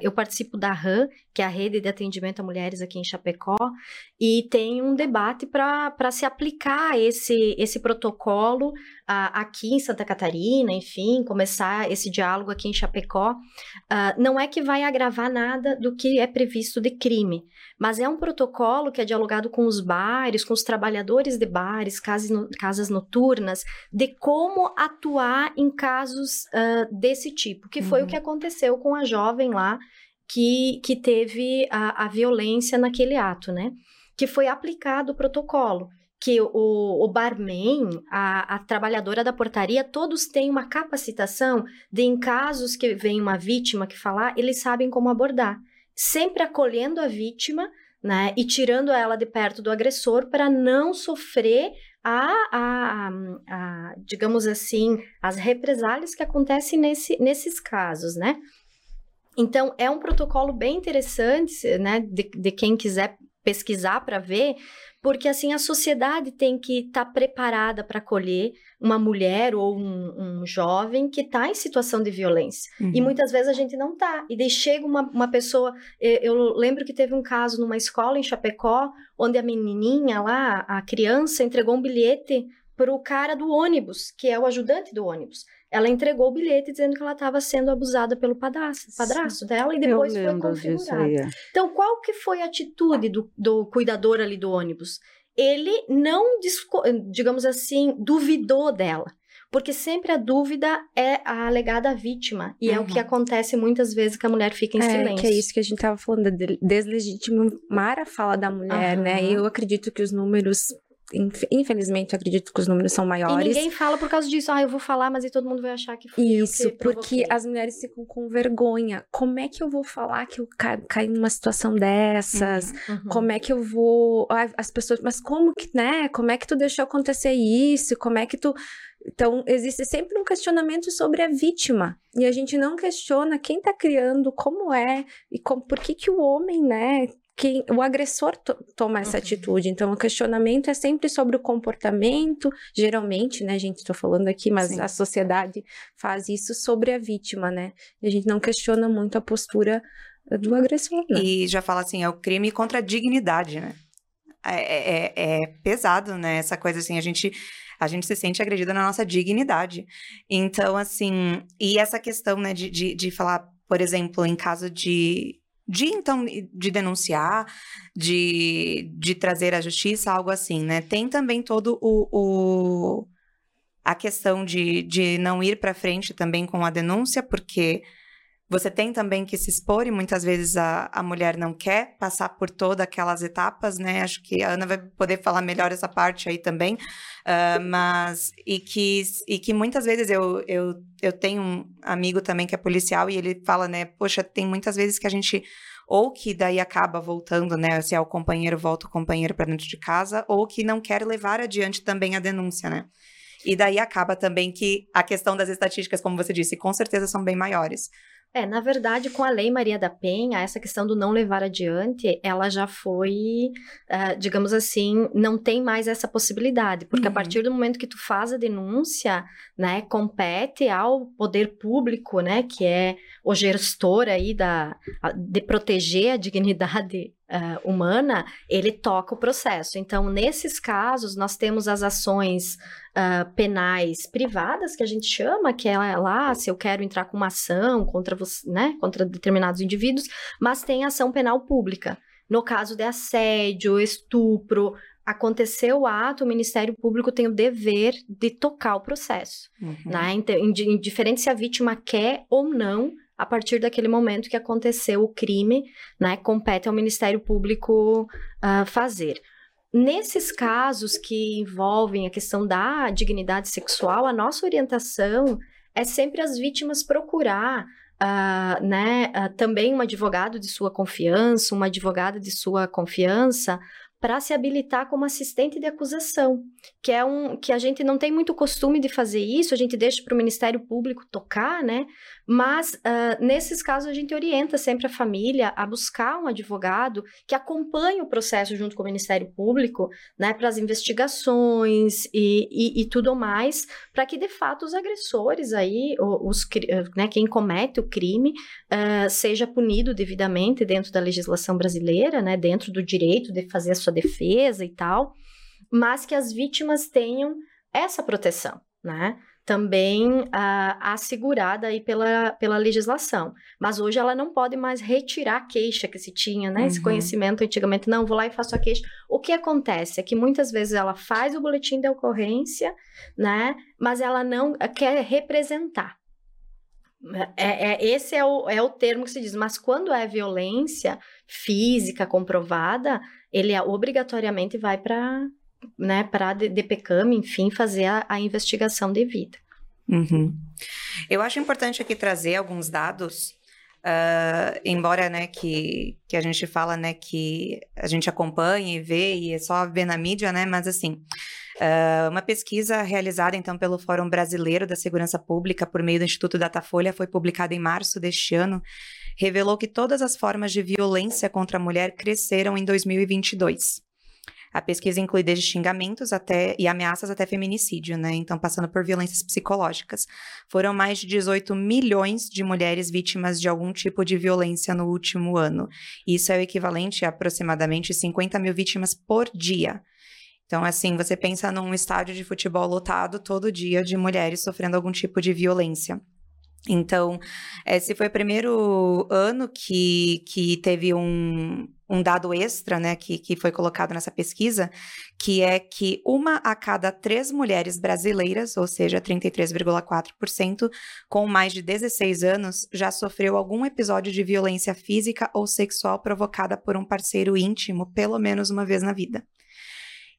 eu participo da RAM, que é a Rede de Atendimento a Mulheres aqui em Chapecó, e tem um debate para se aplicar esse, esse protocolo aqui em Santa Catarina, enfim, começar esse diálogo aqui em Chapecó. Ah, não é que vai agravar nada do que é previsto de crime, mas é um protocolo que é dialogado com os bares, com os trabalhadores de bares, casas, casas noturnas, de como atuar em casos ah, desse tipo, que foi Uhum. o que aconteceu com a jovem lá que, que teve a, a violência naquele ato, né? Que foi aplicado o protocolo. Que o, o barman, a, a trabalhadora da portaria, todos têm uma capacitação de, em casos que vem uma vítima que falar, eles sabem como abordar. Sempre acolhendo a vítima, né? E tirando ela de perto do agressor para não sofrer a, a, a, digamos assim, as represálias que acontecem nesse, nesses casos, né? Então, é um protocolo bem interessante, né? De, de quem quiser pesquisar para ver, porque assim a sociedade tem que estar tá preparada para acolher uma mulher ou um, um jovem que está em situação de violência. Uhum. E muitas vezes a gente não está. E daí chega uma, uma pessoa. Eu lembro que teve um caso numa escola em Chapecó, onde a menininha lá, a criança, entregou um bilhete para o cara do ônibus, que é o ajudante do ônibus. Ela entregou o bilhete dizendo que ela estava sendo abusada pelo padrasto, padrasto dela e depois foi configurada. É. Então, qual que foi a atitude do, do cuidador ali do ônibus? Ele não, digamos assim, duvidou dela. Porque sempre a dúvida é a alegada vítima. E uhum. é o que acontece muitas vezes que a mulher fica em é, silêncio. Que é isso que a gente estava falando, de deslegitimar a fala da mulher, uhum. né? E eu acredito que os números Infelizmente, acredito que os números são maiores. E ninguém fala por causa disso. Ah, eu vou falar, mas aí todo mundo vai achar que foi Isso, porque as mulheres ficam com vergonha. Como é que eu vou falar que eu ca caí numa situação dessas? Uhum, uhum. Como é que eu vou... Ah, as pessoas... Mas como que, né? Como é que tu deixou acontecer isso? Como é que tu... Então, existe sempre um questionamento sobre a vítima. E a gente não questiona quem está criando, como é, e como, por que, que o homem, né, quem, o agressor to, toma essa uhum. atitude. Então, o questionamento é sempre sobre o comportamento, geralmente, né, gente, estou falando aqui, mas Sim. a sociedade faz isso sobre a vítima, né? E a gente não questiona muito a postura do agressor. Né? E já fala assim, é o crime contra a dignidade, né? É, é, é, é pesado, né? Essa coisa assim, a gente a gente se sente agredida na nossa dignidade. Então, assim, e essa questão, né, de, de, de falar, por exemplo, em caso de de então de denunciar, de, de trazer à justiça, algo assim, né? Tem também todo o, o a questão de, de não ir para frente também com a denúncia, porque você tem também que se expor e muitas vezes a, a mulher não quer passar por todas aquelas etapas, né? Acho que a Ana vai poder falar melhor essa parte aí também, uh, mas e que, e que muitas vezes eu, eu, eu tenho um amigo também que é policial e ele fala, né? Poxa, tem muitas vezes que a gente ou que daí acaba voltando, né? Se é o companheiro, volta o companheiro para dentro de casa, ou que não quer levar adiante também a denúncia, né? E daí acaba também que a questão das estatísticas, como você disse, com certeza são bem maiores. É, na verdade, com a Lei Maria da Penha, essa questão do não levar adiante, ela já foi, uh, digamos assim, não tem mais essa possibilidade, porque uhum. a partir do momento que tu faz a denúncia, né, compete ao poder público, né, que é o gestor aí da, de proteger a dignidade uh, humana, ele toca o processo. Então, nesses casos, nós temos as ações uh, penais privadas, que a gente chama, que é lá, se eu quero entrar com uma ação contra, você, né, contra determinados indivíduos, mas tem ação penal pública. No caso de assédio, estupro, aconteceu o ato, o Ministério Público tem o dever de tocar o processo. Uhum. Né? Indiferente se a vítima quer ou não a partir daquele momento que aconteceu o crime, né, compete ao Ministério Público uh, fazer. Nesses casos que envolvem a questão da dignidade sexual, a nossa orientação é sempre as vítimas procurar uh, né, uh, também um advogado de sua confiança, uma advogada de sua confiança, para se habilitar como assistente de acusação, que é um que a gente não tem muito costume de fazer isso, a gente deixa para o Ministério Público tocar, né? Mas uh, nesses casos a gente orienta sempre a família a buscar um advogado que acompanhe o processo junto com o Ministério Público, né, para as investigações e, e, e, tudo mais, para que de fato os agressores aí, os, né, quem comete o crime, uh, seja punido devidamente dentro da legislação brasileira, né, dentro do direito de fazer a sua defesa e tal, mas que as vítimas tenham essa proteção, né? também uh, assegurada aí pela, pela legislação. Mas hoje ela não pode mais retirar a queixa que se tinha, né? Uhum. Esse conhecimento antigamente, não, vou lá e faço a queixa. O que acontece é que muitas vezes ela faz o boletim de ocorrência, né? Mas ela não quer representar. É, é, esse é o, é o termo que se diz, mas quando é violência física comprovada, ele é, obrigatoriamente vai para né, para a DPCAM, enfim, fazer a, a investigação devida. Uhum. Eu acho importante aqui trazer alguns dados, uh, embora, né, que, que a gente fala, né, que a gente acompanha e vê e é só ver na mídia, né, mas assim, Uh, uma pesquisa realizada, então, pelo Fórum Brasileiro da Segurança Pública por meio do Instituto Datafolha foi publicada em março deste ano, revelou que todas as formas de violência contra a mulher cresceram em 2022. A pesquisa inclui desde xingamentos até e ameaças até feminicídio, né? Então, passando por violências psicológicas. Foram mais de 18 milhões de mulheres vítimas de algum tipo de violência no último ano. Isso é o equivalente a aproximadamente 50 mil vítimas por dia. Então, assim, você pensa num estádio de futebol lotado todo dia de mulheres sofrendo algum tipo de violência. Então, esse foi o primeiro ano que, que teve um, um dado extra, né, que, que foi colocado nessa pesquisa, que é que uma a cada três mulheres brasileiras, ou seja, 33,4%, com mais de 16 anos, já sofreu algum episódio de violência física ou sexual provocada por um parceiro íntimo, pelo menos uma vez na vida.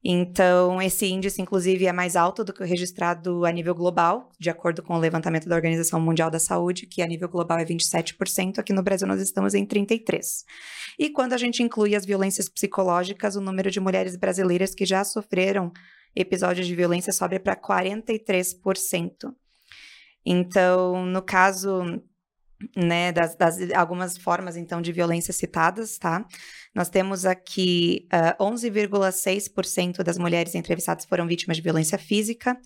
Então, esse índice, inclusive, é mais alto do que o registrado a nível global, de acordo com o levantamento da Organização Mundial da Saúde, que a nível global é 27%, aqui no Brasil nós estamos em 33%. E quando a gente inclui as violências psicológicas, o número de mulheres brasileiras que já sofreram episódios de violência sobe para 43%. Então, no caso né, das, das, algumas formas, então, de violência citadas, tá? Nós temos aqui uh, ah, 11,6% das mulheres entrevistadas foram vítimas de violência física,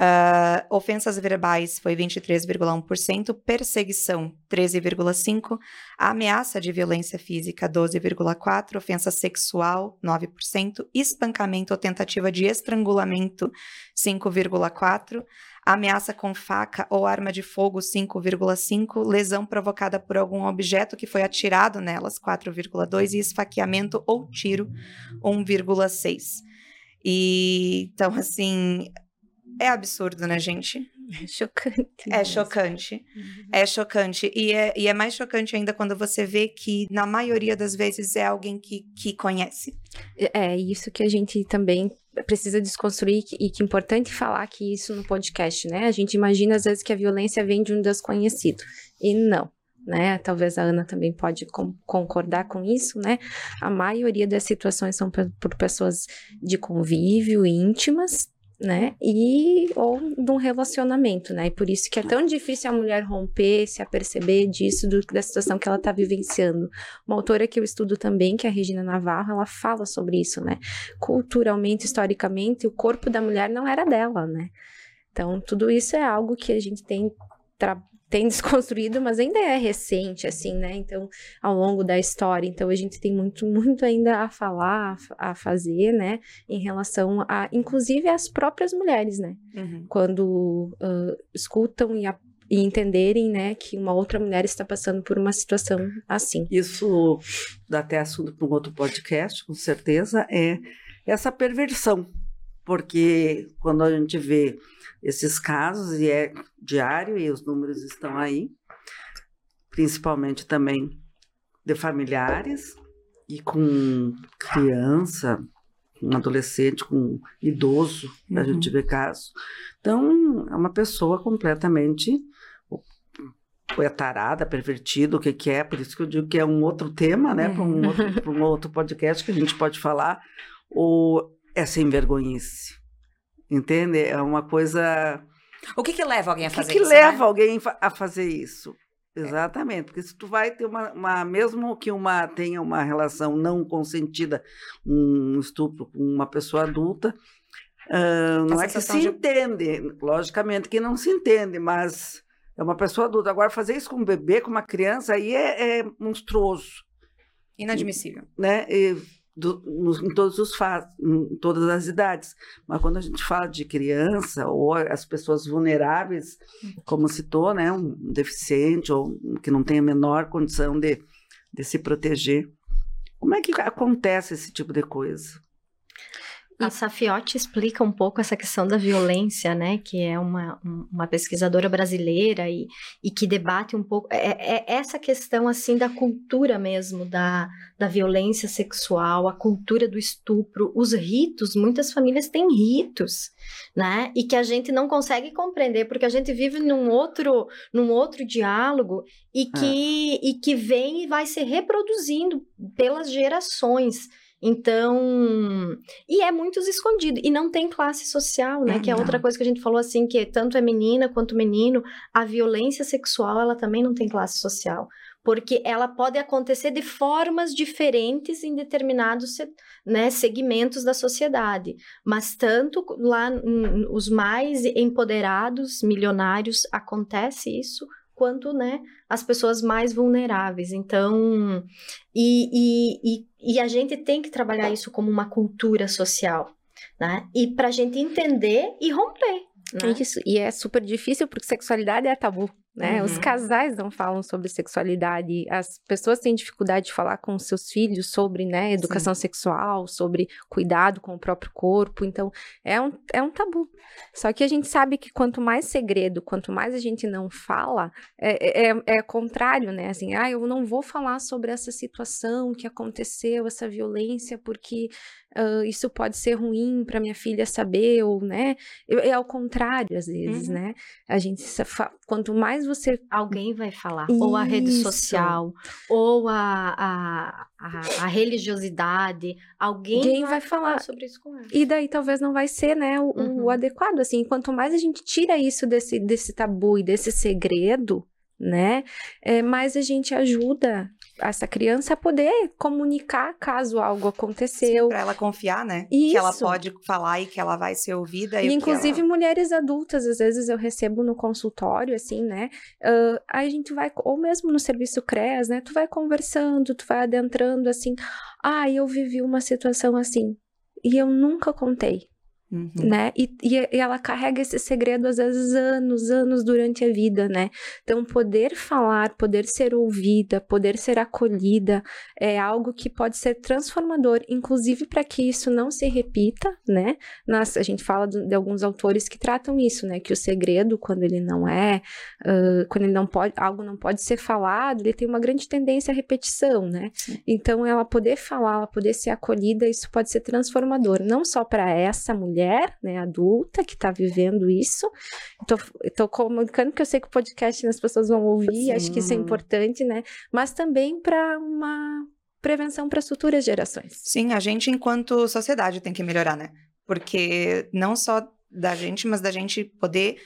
uh, ofensas verbais foi 23,1%, perseguição 13,5%, ameaça de violência física 12,4%, ofensa sexual 9%, espancamento ou tentativa de estrangulamento 5,4%, ameaça com faca ou arma de fogo 5,5, lesão provocada por algum objeto que foi atirado nelas 4,2 e esfaqueamento ou tiro 1,6. E então assim, é absurdo, né, gente? É chocante. É chocante. Uhum. É chocante. E é, e é mais chocante ainda quando você vê que, na maioria das vezes, é alguém que, que conhece. É isso que a gente também precisa desconstruir e que é importante falar que isso no podcast, né? A gente imagina às vezes que a violência vem de um desconhecido. E não. Né? Talvez a Ana também pode com, concordar com isso, né? A maioria das situações são por, por pessoas de convívio íntimas, né? E ou de um relacionamento, né? E por isso que é tão difícil a mulher romper, se aperceber disso, do, da situação que ela está vivenciando. Uma autora que eu estudo também, que é a Regina Navarro, ela fala sobre isso, né? Culturalmente, historicamente, o corpo da mulher não era dela, né? Então, tudo isso é algo que a gente tem tem desconstruído, mas ainda é recente, assim, né? Então, ao longo da história. Então, a gente tem muito, muito ainda a falar, a fazer, né? Em relação a, inclusive, as próprias mulheres, né? Uhum. Quando uh, escutam e, a, e entenderem, né? Que uma outra mulher está passando por uma situação assim. Isso dá até assunto para um outro podcast, com certeza, é essa perversão. Porque quando a gente vê esses casos, e é diário, e os números estão aí, principalmente também de familiares e com criança, com adolescente, com idoso, uhum. a gente vê casos. Então, é uma pessoa completamente é tarada, pervertida, o que, que é, por isso que eu digo que é um outro tema, né, para um, outro, um outro podcast que a gente pode falar, ou é sem vergonhice. Entende? É uma coisa. O que, que leva alguém a fazer isso? O que, que leva né? alguém a fazer isso? Exatamente, porque se tu vai ter uma, uma, mesmo que uma tenha uma relação não consentida, um estupro com uma pessoa adulta, uh, não é que se de... entende, logicamente que não se entende, mas é uma pessoa adulta. Agora fazer isso com um bebê, com uma criança, aí é, é monstruoso. Inadmissível. Né? E, do, em todos os em todas as idades. Mas quando a gente fala de criança ou as pessoas vulneráveis, como citou, né, um deficiente ou que não tem a menor condição de, de se proteger, como é que acontece esse tipo de coisa? A Safiotti explica um pouco essa questão da violência, né? Que é uma, uma pesquisadora brasileira e, e que debate um pouco é, é, essa questão assim da cultura mesmo da, da violência sexual, a cultura do estupro, os ritos. Muitas famílias têm ritos, né? E que a gente não consegue compreender porque a gente vive num outro num outro diálogo e que é. e que vem e vai se reproduzindo pelas gerações. Então, e é muito escondido e não tem classe social, né? que é outra coisa que a gente falou assim, que tanto é menina quanto menino, a violência sexual ela também não tem classe social porque ela pode acontecer de formas diferentes em determinados né, segmentos da sociedade. Mas tanto lá os mais empoderados, milionários, acontece isso, quanto né, as pessoas mais vulneráveis. Então, e, e, e, a gente tem que trabalhar isso como uma cultura social. Né? E para a gente entender e romper. Né? Isso, e é super difícil porque sexualidade é tabu né? Uhum. Os casais não falam sobre sexualidade, as pessoas têm dificuldade de falar com seus filhos sobre, né, educação Sim. sexual, sobre cuidado com o próprio corpo, então é um, é um tabu. Só que a gente sabe que quanto mais segredo, quanto mais a gente não fala, é, é, é, é contrário, né? Assim, ah, eu não vou falar sobre essa situação que aconteceu, essa violência, porque uh, isso pode ser ruim para minha filha saber, ou, né? É ao contrário, às vezes, uhum. né? A gente, quanto mais você. Alguém vai falar, isso. ou a rede social, ou a, a, a, a religiosidade, alguém, alguém vai, vai falar. falar. sobre isso com ela. E daí talvez não vai ser, né, o, uhum. o adequado, assim. Quanto mais a gente tira isso desse, desse tabu e desse segredo, né? É, mais a gente ajuda essa criança poder comunicar caso algo aconteceu. Para ela confiar, né? Isso. Que ela pode falar e que ela vai ser ouvida. E, e inclusive ela... mulheres adultas, às vezes eu recebo no consultório, assim, né? Uh, aí a gente vai, ou mesmo no serviço CREAS, né? Tu vai conversando, tu vai adentrando, assim. Ah, eu vivi uma situação assim. E eu nunca contei. Uhum. Né? E, e, ela carrega esse segredo às vezes anos, anos durante a vida, né? Então, poder falar, poder ser ouvida, poder ser acolhida é algo que pode ser transformador, inclusive para que isso não se repita, né? Nas, a gente fala de, de, alguns autores que tratam isso, né? Que o segredo, quando ele não é, uh, quando ele não pode, algo não pode ser falado, ele tem uma grande tendência à repetição, né? Sim. Então, ela poder falar, ela poder ser acolhida, isso pode ser transformador, não só para essa mulher mulher, né, adulta, que está vivendo isso. Estou comunicando que eu sei que o podcast as pessoas vão ouvir, Sim. acho que isso é importante, né? Mas também para uma prevenção para as futuras gerações. Sim, a gente, enquanto sociedade, tem que melhorar, né? Porque não só da gente, mas da gente poder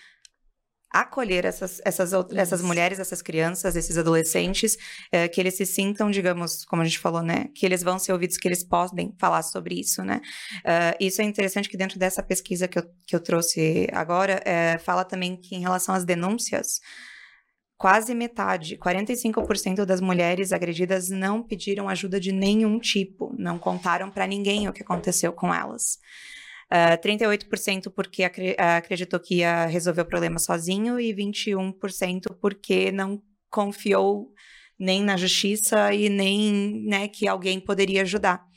acolher essas, essas, essas mulheres, essas crianças, esses adolescentes, é, que eles se sintam, digamos, como a gente falou, né, que eles vão ser ouvidos, que eles podem falar sobre isso, né. Uh, isso é interessante que dentro dessa pesquisa que eu, que eu trouxe agora, é, fala também que em relação às denúncias, quase metade, 45% das mulheres agredidas não pediram ajuda de nenhum tipo, não contaram para ninguém o que aconteceu com elas. Uh, ah, 38% porque acreditou que ia resolver o problema sozinho e 21% porque não confiou nem na justiça e nem né, que alguém poderia ajudar.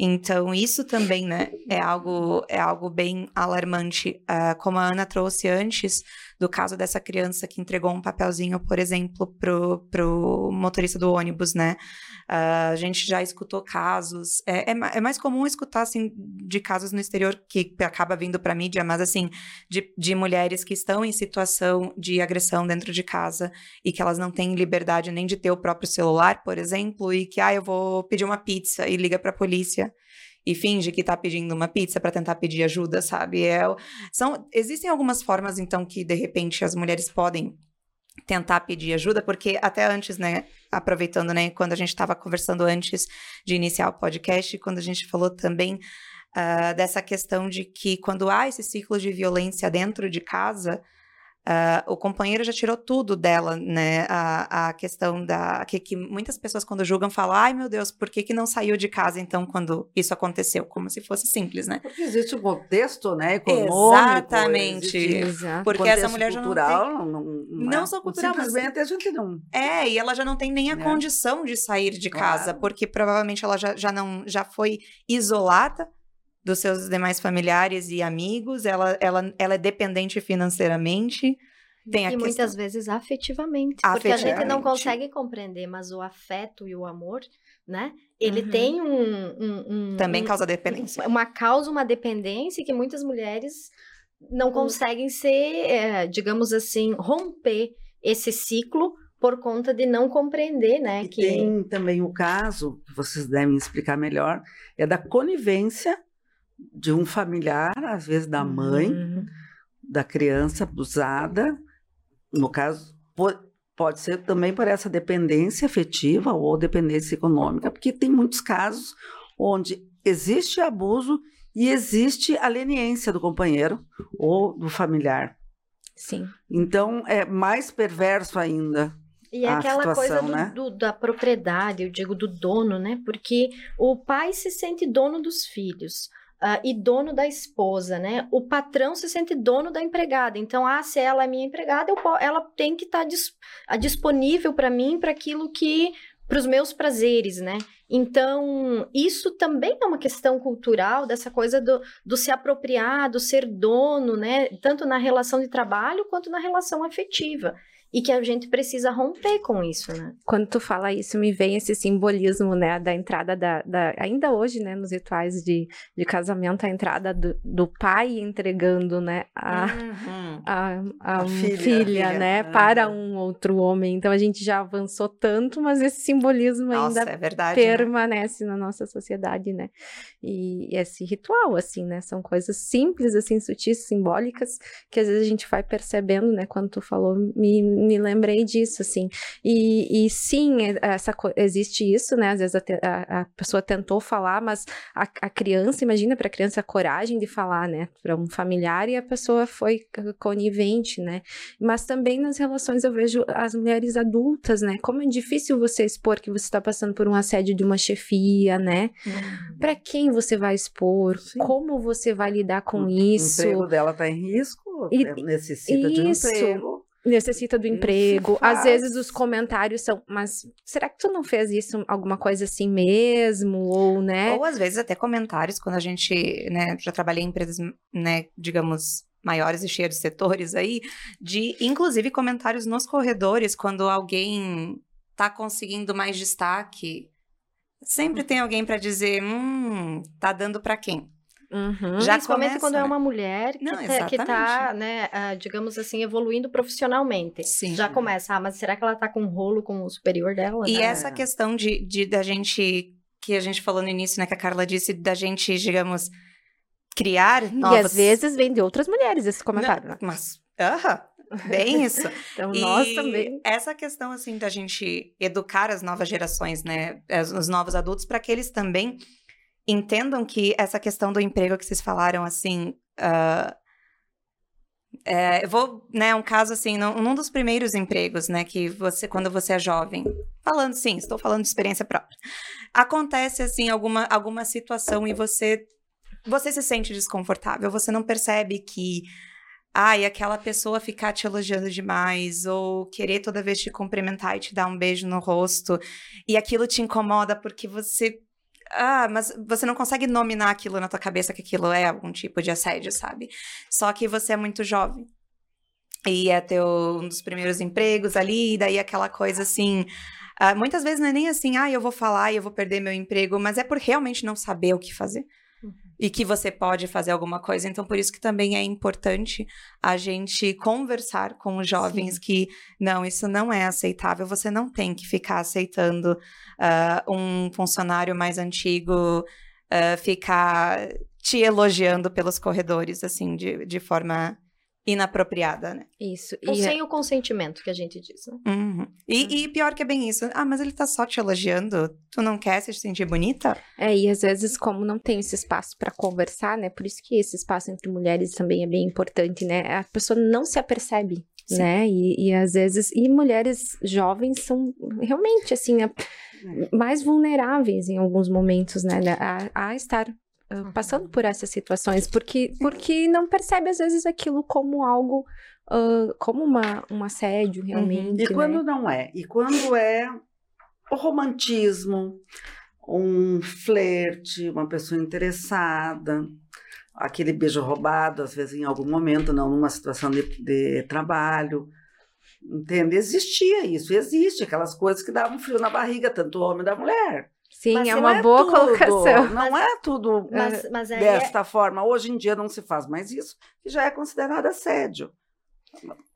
Então, isso também né, é, algo, é algo bem alarmante. Uh, como a Ana trouxe antes, do caso dessa criança que entregou um papelzinho, por exemplo, pro, pro motorista do ônibus, né? Uh, a gente já escutou casos, é, é, é, mais comum escutar, assim, de casos no exterior que acaba vindo para mídia, mas, assim, de, de mulheres que estão em situação de agressão dentro de casa e que elas não têm liberdade nem de ter o próprio celular, por exemplo, e que, ah, eu vou pedir uma pizza e liga para a polícia e finge que tá pedindo uma pizza para tentar pedir ajuda, sabe? É, são, existem algumas formas, então, que de repente as mulheres podem tentar pedir ajuda, porque até antes, né, aproveitando, né, quando a gente estava conversando antes de iniciar o podcast, quando a gente falou também uh, dessa questão de que quando há esse ciclo de violência dentro de casa, Uh, o companheiro já tirou tudo dela, né? A, a questão da. Que, que, muitas pessoas, quando julgam, falam: ai meu Deus, por que, que não saiu de casa então quando isso aconteceu? Como se fosse simples, né? Porque existe um contexto, né? Econômico. Exatamente. Existe... Porque essa mulher já não tem. Não, não, não só cultural, simplesmente mas... a gente não. É, e ela já não tem nem a é. condição de sair de casa, claro. porque provavelmente ela já, já não já foi isolada dos seus demais familiares e amigos, ela, ela, ela é dependente financeiramente. Tem e muitas vezes afetivamente, afetivamente, porque a gente não consegue compreender, mas o afeto e o amor, né? Ele uhum. tem um, um, um também um, causa dependência, uma causa uma dependência que muitas mulheres não conseguem ser, é, digamos assim, romper esse ciclo por conta de não compreender, né? E que tem também o caso, que vocês devem explicar melhor, é da conivência de um familiar, às vezes da mãe, Uhum. da criança abusada, no caso, po- pode ser também por essa dependência afetiva ou dependência econômica, porque tem muitos casos onde existe abuso e existe a leniência do companheiro ou do familiar. Sim. Então, é mais perverso ainda. E é a aquela coisa situação, do, né? do- da propriedade, eu digo do dono, né? Porque o pai se sente dono dos filhos. Ah, e dono da esposa, né? O patrão se sente dono da empregada. Então, ah, se ela é minha empregada, ela tem que estar disponível para mim, para aquilo que, para os meus prazeres, né? Então, isso também é uma questão cultural, dessa coisa do, do se apropriar, do ser dono, né? Tanto na relação de trabalho quanto na relação afetiva. E que a gente precisa romper com isso, né? Quando tu fala isso, me vem esse simbolismo, né, da entrada da, da- ainda hoje, né, nos rituais de, de casamento, a entrada do, do pai entregando, né, a, Uhum. a, a A um filha, filha, né, para um outro homem. Então a gente já avançou tanto, mas esse simbolismo Nossa, ainda é verdade. né? permanece na nossa sociedade, né? E esse ritual, assim, né? São coisas simples, assim, sutis, simbólicas, que às vezes a gente vai percebendo, né? Quando tu falou, me, me lembrei disso, assim. E, e sim, é- essa, existe isso, né? Às vezes a, a- a pessoa tentou falar, mas a, a criança, imagina para a criança a coragem de falar, né? Para um familiar e a pessoa foi conivente, né? Mas também nas relações eu vejo as mulheres adultas, né? Como é difícil você expor que você está passando por um assédio de uma chefia, né? Para quem você vai expor? Sim. Como você vai lidar com O isso? emprego dela está em risco, E- é, necessita de um isso. emprego. Necessita do emprego. Às vezes os comentários são, mas será que tu não fez isso alguma coisa assim mesmo? Ou, né? Ou às vezes até comentários, quando a gente, né, já trabalhei em empresas, né, digamos, maiores e cheias de setores aí, de inclusive comentários nos corredores, quando alguém tá conseguindo mais destaque. Sempre tem alguém para dizer, hum, tá dando para quem? Uhum. Já Principalmente começa, quando é uma mulher que, Não, tá, que tá, né, ah, digamos assim, evoluindo profissionalmente. Sim. Já começa, ah, mas será que ela tá com um rolo com o superior dela? E né? essa questão de, de da gente que a gente falou no início, né, que a Carla disse, da gente, digamos, criar E novas... às vezes vem de outras mulheres esse comentário, né? Mas, aham, bem isso. Então E nós também. Essa questão, assim, da gente educar as novas gerações, né? Os novos adultos, para que eles também entendam que essa questão do emprego que vocês falaram, assim. ah, é, vou, né, um caso assim, num, num dos primeiros empregos, né, que você, quando você é jovem, falando sim, estou falando de experiência própria, acontece assim alguma, alguma situação e você, você se sente desconfortável, você não percebe que ai, aquela pessoa ficar te elogiando demais, ou querer toda vez te cumprimentar e te dar um beijo no rosto, e aquilo te incomoda porque você. Ah, mas você não consegue nominar aquilo na tua cabeça que aquilo é algum tipo de assédio, sabe? Só que você é muito jovem. E é teu um dos primeiros empregos ali, e daí aquela coisa assim. ah, muitas vezes não é nem assim, ah, eu vou falar e eu vou perder meu emprego, mas é por realmente não saber o que fazer e que você pode fazer alguma coisa. Então, por isso que também é importante a gente conversar com os jovens que não, isso não é aceitável. Você não tem que ficar aceitando ah, um funcionário mais antigo ah, ficar te elogiando pelos corredores, assim, de, de forma inapropriada, né? Isso. Ou E sem o consentimento que a gente diz, né? Uhum. E, e pior que é bem isso. Ah, mas ele tá só te elogiando. Tu não quer se sentir bonita? É, e às vezes, como não tem esse espaço para conversar, né? Por isso que esse espaço entre mulheres também é bem importante, né? A pessoa não se apercebe, Sim. né? E, e às vezes, e mulheres jovens são realmente, assim, né, mais vulneráveis em alguns momentos, né? A, a estar uh, passando por essas situações, porque, porque não percebe, às vezes, aquilo como algo, uh, como uma, um assédio, realmente, E quando né? não é? E quando é o romantismo, um flerte, uma pessoa interessada, aquele beijo roubado, às vezes em algum momento, não numa situação de, de trabalho. Entende? Existia isso, existe aquelas coisas que davam frio na barriga, tanto do homem da mulher. Sim, Mas é uma é boa tudo, colocação. Não é tudo Mas, mas aí é- desta forma. Hoje em dia não se faz mais isso, que já é considerado assédio.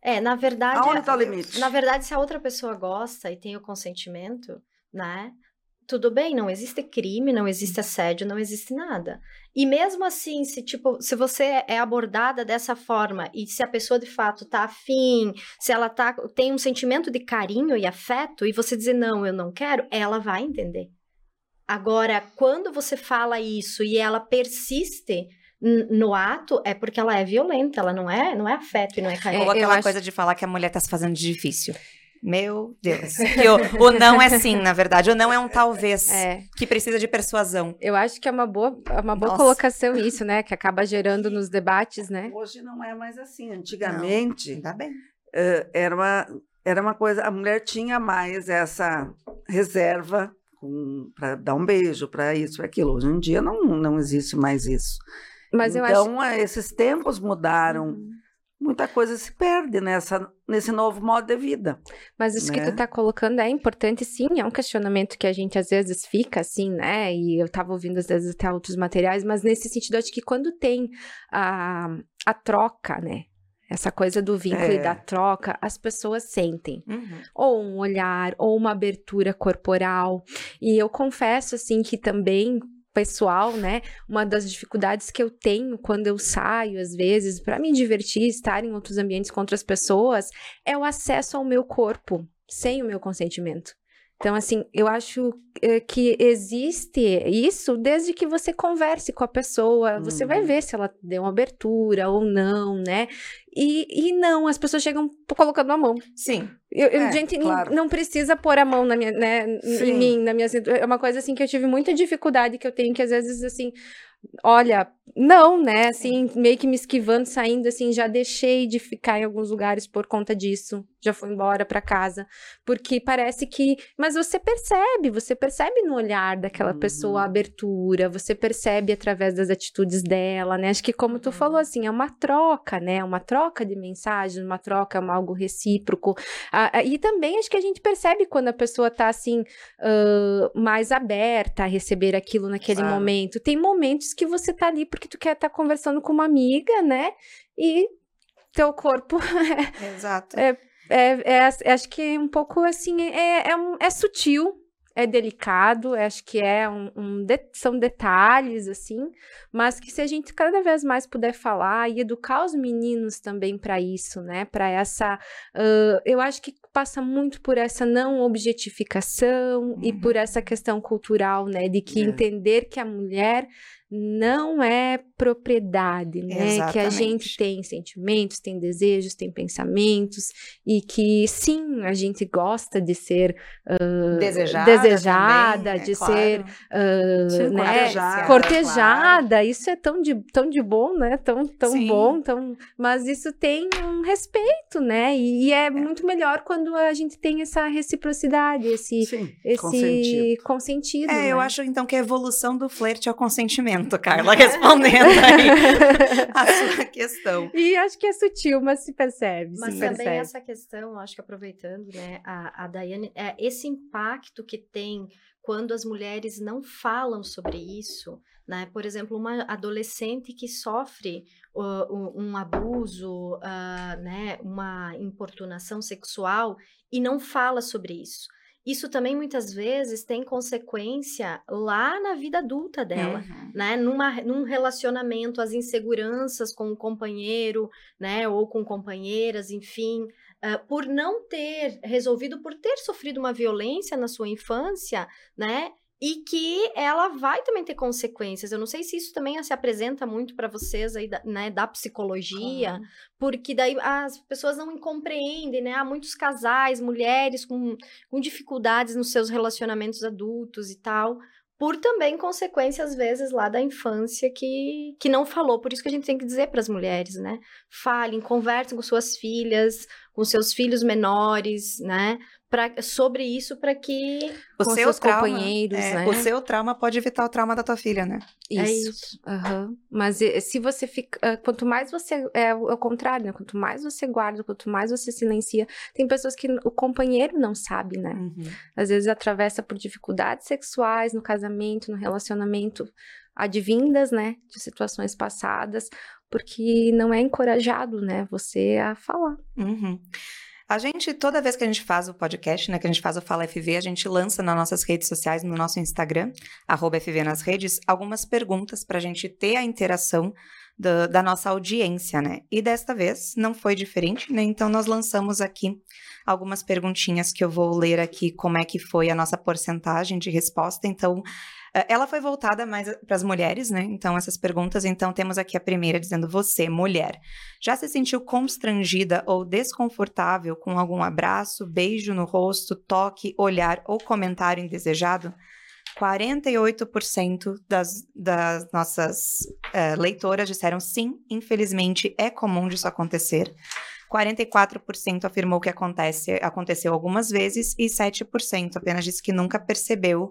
É, na verdade. Aonde está o limite? Na verdade, se a outra pessoa gosta e tem o consentimento, né? Tudo bem, não existe crime, não existe assédio, não existe nada. E mesmo assim, se tipo, se você é abordada dessa forma e se a pessoa de fato tá afim, se ela tá tem um sentimento de carinho e afeto e você dizer não, eu não quero, ela vai entender. Agora, quando você fala isso e ela persiste, no ato é porque ela é violenta, ela não é, não é afeto e não é carinho. Ou aquela acho... coisa de falar que a mulher tá se fazendo de difícil. Meu Deus. Que o, o, não é sim, na verdade. O não é um talvez. É. Que precisa de persuasão. Eu acho que é uma boa, é uma boa colocação isso, né? Que acaba gerando nos debates, né? Hoje não é mais assim. Antigamente. Não, ainda bem. Uh, era, uma, era uma coisa. A mulher tinha mais essa reserva para dar um beijo, para isso, para aquilo. Hoje em dia não, não existe mais isso. Mas então, acho... esses tempos mudaram. Uhum. Muita coisa se perde nessa, nesse novo modo de vida. Mas isso né? que tu está colocando é importante, sim, é um questionamento que a gente às vezes fica assim, né? E eu estava ouvindo às vezes até outros materiais, mas nesse sentido, acho que quando tem a, a troca, né? Essa coisa do vínculo é. e da troca, as pessoas sentem. Uhum. Ou um olhar, ou uma abertura corporal. E eu confesso, assim, que também pessoal, né? Uma das dificuldades que eu tenho quando eu saio, às vezes, para me divertir, estar em outros ambientes com outras pessoas, é o acesso ao meu corpo sem o meu consentimento. Então, assim, eu acho é, que existe isso desde que você converse com a pessoa. Uhum. Você vai uhum. ver se ela deu uma abertura ou não, né? E, e não, as pessoas chegam colocando a mão. Sim. Eu, é, gente, claro. não precisa pôr a mão na minha, né, em mim, na minha. É uma coisa assim que eu tive muita dificuldade, que eu tenho que às vezes, assim, olha, não, né? Assim, meio que me esquivando, saindo, assim, já deixei de ficar em alguns lugares por conta disso. Já fui embora para casa. Porque parece que. Mas você percebe, você percebe no olhar daquela uhum. pessoa a abertura, você percebe através das atitudes dela, né? Acho que, como tu falou, uhum. assim, é uma troca, né? Uma troca de mensagens, uma troca, uma, algo recíproco. Ah, e também acho que a gente percebe quando a pessoa tá, assim, uh, mais aberta a receber aquilo naquele claro. momento. Tem momentos que você tá ali porque tu quer estar tá conversando com uma amiga, né? E teu corpo. Exato. É, é, é, é, acho que é um pouco assim, é, é, um, é sutil, é delicado, acho que é um, um de, são detalhes assim, mas que se a gente cada vez mais puder falar e educar os meninos também para isso, né? Para essa, uh, eu acho que passa muito por essa não objetificação uhum. e por essa questão cultural, né? De que é. entender que a mulher não é propriedade, né? Exatamente. Que a gente tem sentimentos, tem desejos, tem pensamentos e que sim, a gente gosta de ser uh, desejada, desejada também, é de claro. ser uh, né? cortejada. cortejada. Claro. Isso é tão de, tão de bom, né? Tão, tão bom, tão... mas isso tem um respeito, né? E, e é, é, muito melhor quando a gente tem essa reciprocidade, esse, sim, esse consentido. consentido é, né? eu acho então que a evolução do flerte é o consentimento momento, Carla, respondendo aí a sua questão. E acho que é sutil, mas se percebe. Mas se também percebe. essa questão, acho que aproveitando, né, a, a Daiane, é esse impacto que tem quando as mulheres não falam sobre isso, né? Por exemplo, uma adolescente que sofre uh, um, um, abuso, uh, né, uma importunação sexual e não fala sobre isso isso também muitas vezes tem consequência lá na vida adulta dela, uhum. né? Numa, num relacionamento, as inseguranças com o companheiro, né? Ou com companheiras, enfim, uh, por não ter resolvido, por ter sofrido uma violência na sua infância, né? E que ela vai também ter consequências. Eu não sei se isso também se apresenta muito para vocês aí, né, da psicologia, uhum. porque daí as pessoas não compreendem, né? Há muitos casais, mulheres com, com dificuldades nos seus relacionamentos adultos e tal, por também consequências, às vezes, lá da infância que, que não falou. Por isso que a gente tem que dizer para as mulheres, né? Falem, conversem com suas filhas, com seus filhos menores, né? Pra, sobre isso para que o seu seus trauma, companheiros, é, né? O seu trauma pode evitar o trauma da tua filha, né? Isso. É isso. Uhum. Mas se você fica, ah, quanto mais você é o contrário, né? Quanto mais você guarda, quanto mais você silencia, tem pessoas que o companheiro não sabe, né? Uhum. Às vezes atravessa por dificuldades sexuais no casamento, no relacionamento, advindas, né, de situações passadas, porque não é encorajado, né, você a falar. Uhum. A gente, toda vez que a gente faz o podcast, né, que a gente faz o Fala FV, a gente lança nas nossas redes sociais, no nosso Instagram, arroba FV nas redes, algumas perguntas para a gente ter a interação do, da nossa audiência, né? E desta vez não foi diferente, né? Então nós lançamos aqui algumas perguntinhas que eu vou ler aqui como é que foi a nossa porcentagem de resposta. Então, ela foi voltada mais para as mulheres, né? Então, essas perguntas. Então, temos aqui a primeira dizendo: Você, mulher, já se sentiu constrangida ou desconfortável com algum abraço, beijo no rosto, toque, olhar ou comentário indesejado? 48% das, das nossas uh, leitoras disseram sim, infelizmente é comum disso acontecer. 44% afirmou que acontece, aconteceu algumas vezes e 7% apenas disse que nunca percebeu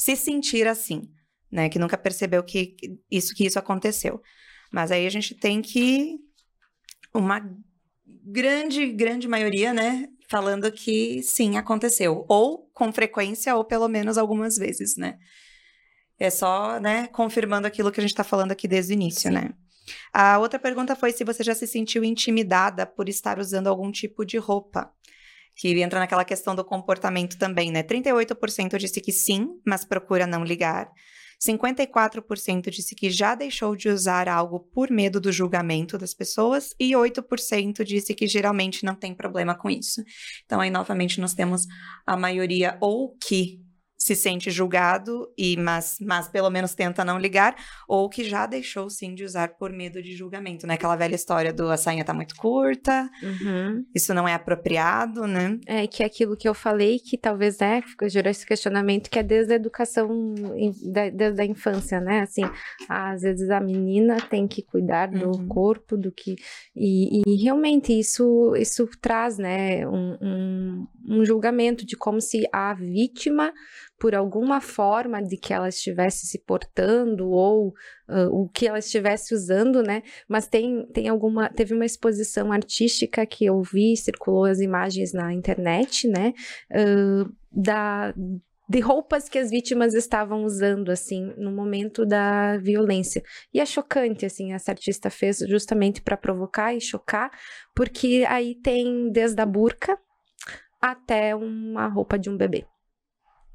se sentir assim, né? Que nunca percebeu que isso que isso aconteceu. Mas aí a gente tem que uma grande, grande maioria, né, falando que sim, aconteceu, ou com frequência ou pelo menos algumas vezes, né? É só, né, confirmando aquilo que a gente está falando aqui desde o início, sim. né? A outra pergunta foi se você já se sentiu intimidada por estar usando algum tipo de roupa que entra naquela questão do comportamento também, né? 38% disse que sim, mas procura não ligar. 54% disse que já deixou de usar algo por medo do julgamento das pessoas e 8% disse que geralmente não tem problema com isso. Então aí novamente nós temos a maioria ou que se sente julgado e mas, mas pelo menos tenta não ligar, ou que já deixou sim de usar por medo de julgamento, né? Aquela velha história do a sainha tá muito curta, uhum. isso não é apropriado, né? É, que é aquilo que eu falei, que talvez, né, gerou esse questionamento, que é desde a educação, desde a infância, né? Assim, às vezes a menina tem que cuidar do uhum. corpo, do que... E, e, realmente isso, isso traz, né, um, um, um julgamento de como se a vítima por alguma forma de que ela estivesse se portando ou uh, o que ela estivesse usando, né? Mas tem, tem alguma, teve uma exposição artística que eu vi, circulou as imagens na internet, né? Uh, da de roupas que as vítimas estavam usando, assim, no momento da violência. E é chocante, assim, essa artista fez justamente para provocar e chocar, porque aí tem desde a burca até uma roupa de um bebê.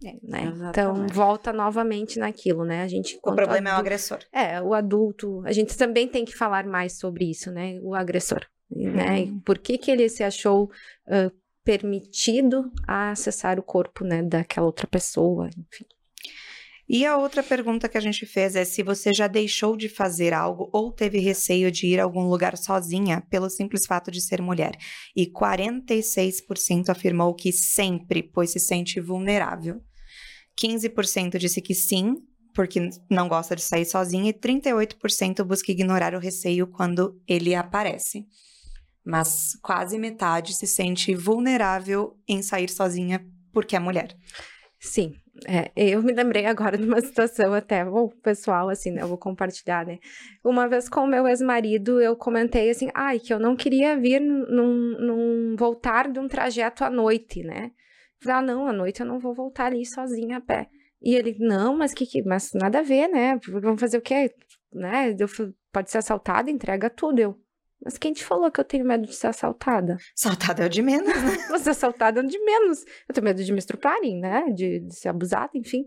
É, né? Então volta novamente naquilo, né? A gente o problema adulto, é o agressor. É, o adulto. A gente também tem que falar mais sobre isso, né? O agressor, uhum. né? por que que ele se achou uh, permitido a acessar o corpo, né, daquela outra pessoa, enfim. E a outra pergunta que a gente fez é se você já deixou de fazer algo ou teve receio de ir a algum lugar sozinha pelo simples fato de ser mulher. E 46% afirmou que sempre, pois se sente vulnerável. 15% disse que sim, porque não gosta de sair sozinha, e 38% busca ignorar o receio quando ele aparece. Mas quase metade se sente vulnerável em sair sozinha porque é mulher. Sim, é, eu me lembrei agora de uma situação até bom, pessoal, assim, né? Eu vou compartilhar, né? Uma vez com o meu ex-marido, eu comentei assim, ai, que eu não queria vir num, num voltar de um trajeto à noite, né? Falei, ah, não, à noite eu não vou voltar ali sozinha a pé. E ele, não, mas que, que mas nada a ver, né? Vamos fazer o quê? Né? Eu, pode ser assaltado, entrega tudo. Eu, mas quem te falou que eu tenho medo de ser assaltada? Assaltada é o de menos, né? Você assaltada é o de menos. Eu tenho medo de me estruparem, né? De, de ser abusada, enfim.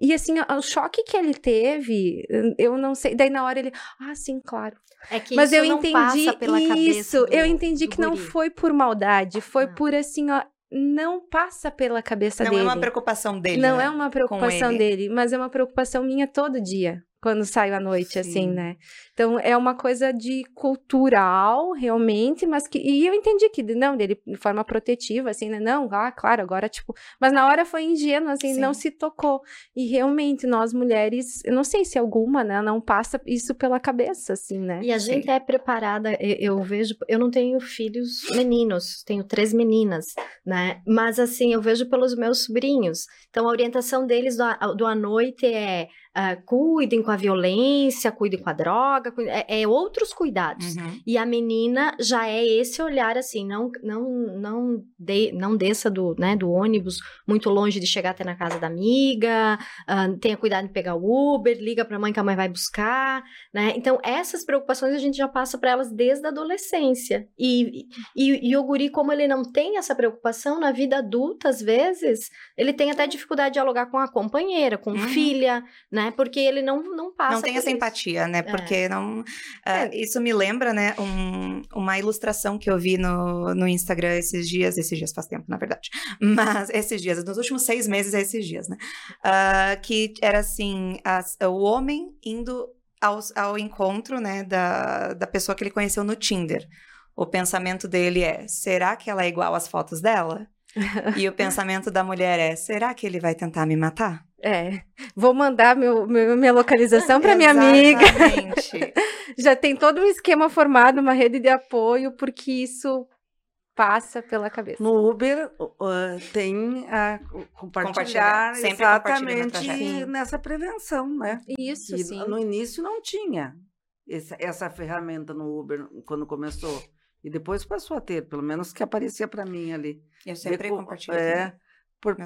E assim, o choque que ele teve, eu não sei. Daí na hora ele, ah, sim, claro. É que Mas eu entendi isso. Do, eu entendi que guri. não foi por maldade, foi não. por assim, ó, não passa pela cabeça não dele. Não é uma preocupação dele. Não né? é uma preocupação dele, mas é uma preocupação minha todo dia quando saio à noite, assim, Sim. assim, né? Então, é uma coisa de cultural, realmente, mas que... E eu entendi que, não, dele de forma protetiva, assim, né? Não, ah, claro, agora, tipo... Mas na hora foi ingênuo, assim, Sim. não se tocou. E realmente, nós mulheres, eu não sei se alguma, né, não passa isso pela cabeça, assim, né? E a Sim. gente é preparada, eu, eu vejo... Eu não tenho filhos meninos, tenho três meninas, né? Mas, assim, eu vejo pelos meus sobrinhos. Então, a orientação deles do, do à noite é uh, cuidem com a violência, cuidem com a droga, cuidem, é, é, outros cuidados. Uhum. E a menina já é esse olhar assim, não não não de, não desça do, né, do ônibus muito longe de chegar até na casa da amiga, uh, tenha cuidado de pegar o Uber, liga para a mãe que a mãe vai buscar, né? Então essas preocupações a gente já passa para elas desde a adolescência. E, e, e o guri, como ele não tem essa preocupação na vida adulta, às vezes, ele tem até dificuldade de dialogar com a companheira, com Uhum. filha, né? Porque ele não, não passa Não tem essa isso. empatia, né? É. Porque não. ah, Isso me lembra, né? um- uma ilustração que eu vi no, no Instagram esses dias. Esses dias faz tempo, na verdade. Mas esses dias, nos últimos seis meses, é esses dias, né? Ah, que era assim: as- o homem indo ao, ao encontro, né? Da, da pessoa que ele conheceu no Tinder. O pensamento dele é: será que ela é igual às fotos dela? E o pensamento da mulher é: será que ele vai tentar me matar? É. Vou mandar meu, meu- minha localização para minha amiga. Exatamente. Já tem todo um esquema formado, uma rede de apoio, porque isso passa pela cabeça. No Uber uh, tem a compartilhar, Compartilhar, exatamente nessa prevenção, né? Isso, E sim. no início não tinha essa, essa ferramenta no Uber quando começou. E depois passou a ter, pelo menos que aparecia para mim ali. Eu sempre compartilho. É,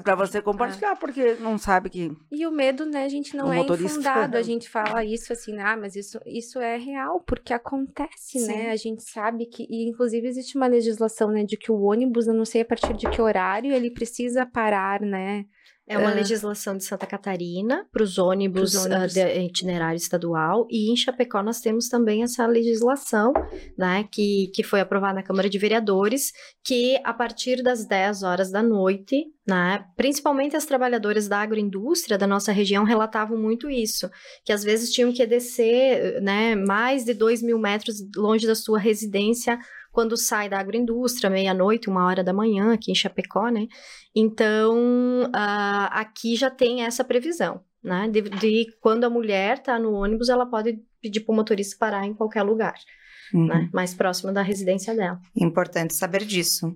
para você compartilhar, porque não sabe que E o medo, né, gente, não é infundado. A gente fala isso assim, ah, mas isso, isso é real, porque acontece, Sim. né? A gente sabe que, e inclusive existe uma legislação, né, de que o ônibus, eu não sei a partir de que horário, ele precisa parar, né? É uma Ah. legislação de Santa Catarina para os ônibus, ah, ônibus. de itinerário estadual e em Chapecó nós temos também essa legislação, né, que, que foi aprovada na Câmara de Vereadores, que a partir das 10 horas da noite, né, principalmente as trabalhadoras da agroindústria da nossa região relatavam muito isso, que às vezes tinham que descer, né, mais de 2 mil metros longe da sua residência quando sai da agroindústria, meia-noite, uma hora da manhã, aqui em Chapecó, né? Então, ah, aqui já tem essa previsão, né? De, de quando a mulher está no ônibus, ela pode pedir para o motorista parar em qualquer lugar, Uhum. né? Mais próximo da residência dela. Importante saber disso.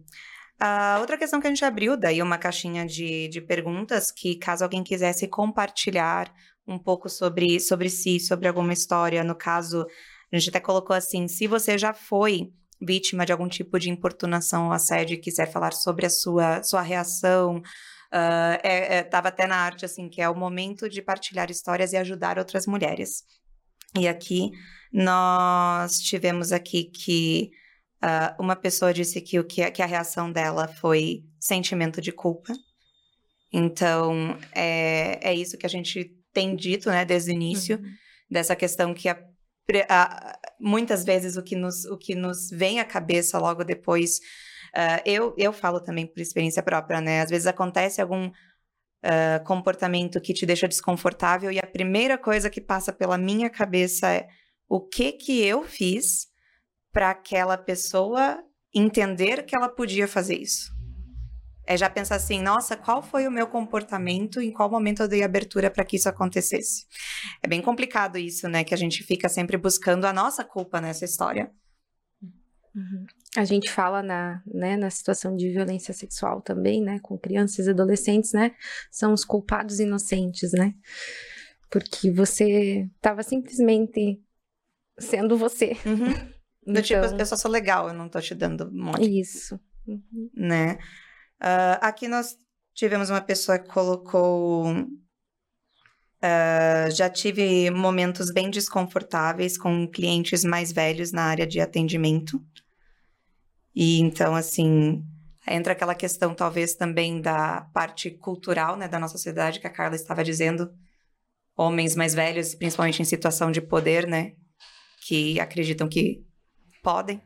A outra questão que a gente abriu daí uma caixinha de, de perguntas que caso alguém quisesse compartilhar um pouco sobre, sobre si, sobre alguma história, no caso, a gente até colocou assim, se você já foi vítima de algum tipo de importunação ou assédio e quiser falar sobre a sua, sua reação, ah, é, é, tava até na arte assim, que é o momento de partilhar histórias e ajudar outras mulheres. E aqui nós tivemos aqui que ah, uma pessoa disse que, o que, a- que a reação dela foi sentimento de culpa. Então, é, é isso que a gente tem dito, né, desde o início, dessa questão que a- muitas vezes o que, nos, o que nos vem à cabeça logo depois. ah, eu, eu falo também por experiência própria, né? Às vezes acontece algum ah, comportamento que te deixa desconfortável e a primeira coisa que passa pela minha cabeça é o que que eu fiz para aquela pessoa entender que ela podia fazer isso. É já pensar assim, nossa, qual foi o meu comportamento, em qual momento eu dei abertura para que isso acontecesse. É bem complicado isso, né? Que a gente fica sempre buscando a nossa culpa nessa história. Uhum. A gente fala na, né, na situação de violência sexual também, né, com crianças e adolescentes, né, são os culpados inocentes, né, porque você estava simplesmente sendo você. Do tipo, Então, eu só sou legal, eu não tô te dando um monte isso. Uhum. né? Ah, aqui nós tivemos uma pessoa que colocou. ah, já tive momentos bem desconfortáveis com clientes mais velhos na área de atendimento. E então, assim, entra aquela questão, talvez, também da parte cultural, né, da nossa sociedade, que a Carla estava dizendo. Homens mais velhos, principalmente em situação de poder, né? Que acreditam que podem.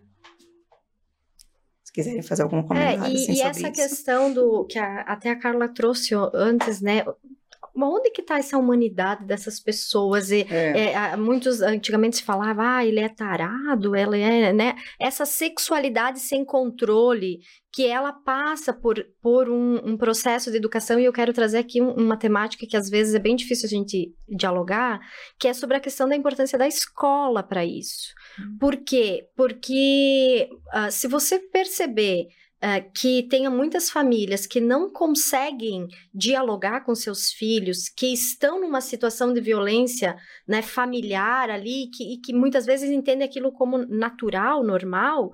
Se quiserem fazer algum É, comentário e, assim, e essa isso. questão do que a- até a Carla trouxe antes, né? Onde que tá essa humanidade dessas pessoas? E, é, é, muitos antigamente se falava, ah, ele é tarado, ela é, né? Essa sexualidade sem controle, que ela passa por, por um, um processo de educação, e eu quero trazer aqui um- uma temática que às vezes é bem difícil a gente dialogar, que é sobre a questão da importância da escola para isso. Por quê? Porque ah, se você perceber uh, que tenha muitas famílias que não conseguem dialogar com seus filhos, que estão numa situação de violência né, familiar ali, que, e que muitas vezes entendem aquilo como natural, normal,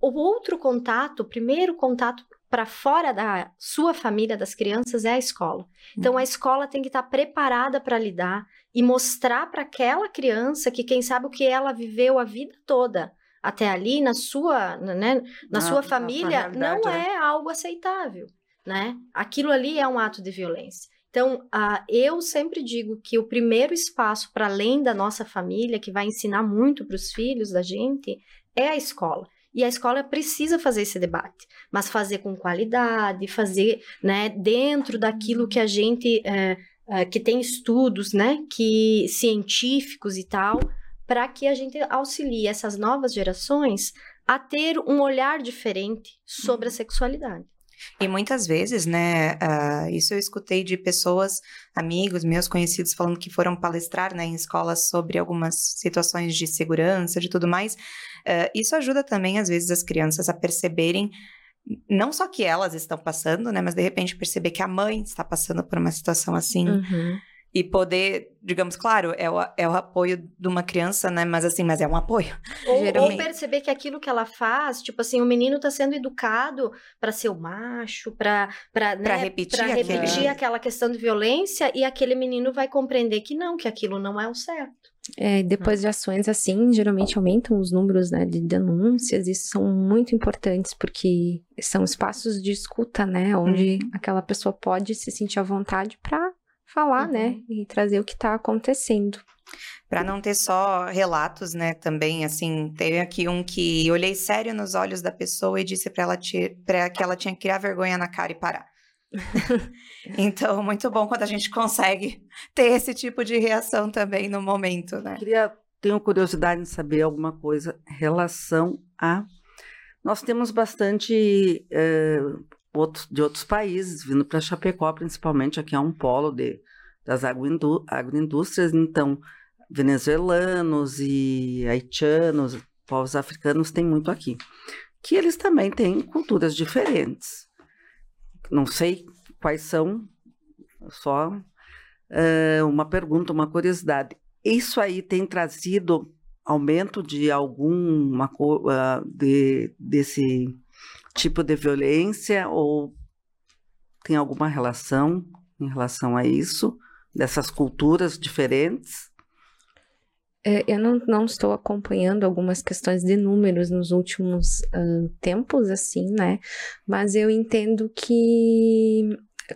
o outro contato, o primeiro contato para fora da sua família, das crianças, é a escola. Então, a uhum. escola tem que estar tá preparada para lidar e mostrar para aquela criança que, quem sabe, o que ela viveu a vida toda até ali, na sua, né, na, sua família, não né? é algo aceitável, né? Aquilo ali é um ato de violência. Então, uh, eu sempre digo que o primeiro espaço para além da nossa família, que vai ensinar muito para os filhos da gente, é a escola. E a escola precisa fazer esse debate, mas fazer com qualidade, fazer né, dentro daquilo que a gente. É, é, que tem estudos né, que científicos e tal, para que a gente auxilie essas novas gerações a ter um olhar diferente sobre a uhum. sexualidade. E muitas vezes, né, uh, isso eu escutei de pessoas, amigos, meus conhecidos, falando que foram palestrar né, em escolas sobre algumas situações de segurança, de tudo mais. Uh, isso ajuda também, às vezes, as crianças a perceberem não só que elas estão passando, né, mas de repente perceber que a mãe está passando por uma situação assim. Uhum e poder, digamos, claro, é o, é o apoio de uma criança, né? Mas assim, mas é um apoio. Ou, ou perceber que aquilo que ela faz, tipo assim, o menino está sendo educado para ser o macho, para para né, repetir, pra repetir aquela questão de violência e aquele menino vai compreender que não, que aquilo não é o certo. É, depois de ações assim, geralmente aumentam os números né, de denúncias, isso são muito importantes, porque são espaços de escuta, né? Onde uhum. aquela pessoa pode se sentir à vontade para falar, né, uhum. né? E trazer o que está acontecendo. Para não ter só relatos, né, também, assim, teve aqui um que olhei sério nos olhos da pessoa e disse para ela pra que ela tinha que criar vergonha na cara e parar. então, muito bom quando a gente consegue ter esse tipo de reação também no momento, né? Queria, tenho curiosidade de saber alguma coisa em relação a. Nós temos bastante eh, outros, de outros países vindo para Chapecó, principalmente aqui é um polo de das agroindústrias, então venezuelanos e haitianos, povos africanos tem muito aqui, que eles também têm culturas diferentes. Não sei quais são, só uh, uma pergunta, uma curiosidade. Isso aí tem trazido aumento de alguma uh, de, desse tipo de violência ou tem alguma relação em relação a isso? dessas culturas diferentes? É, eu não, não, estou acompanhando algumas questões de números nos últimos uh, tempos, assim, né? Mas eu entendo que,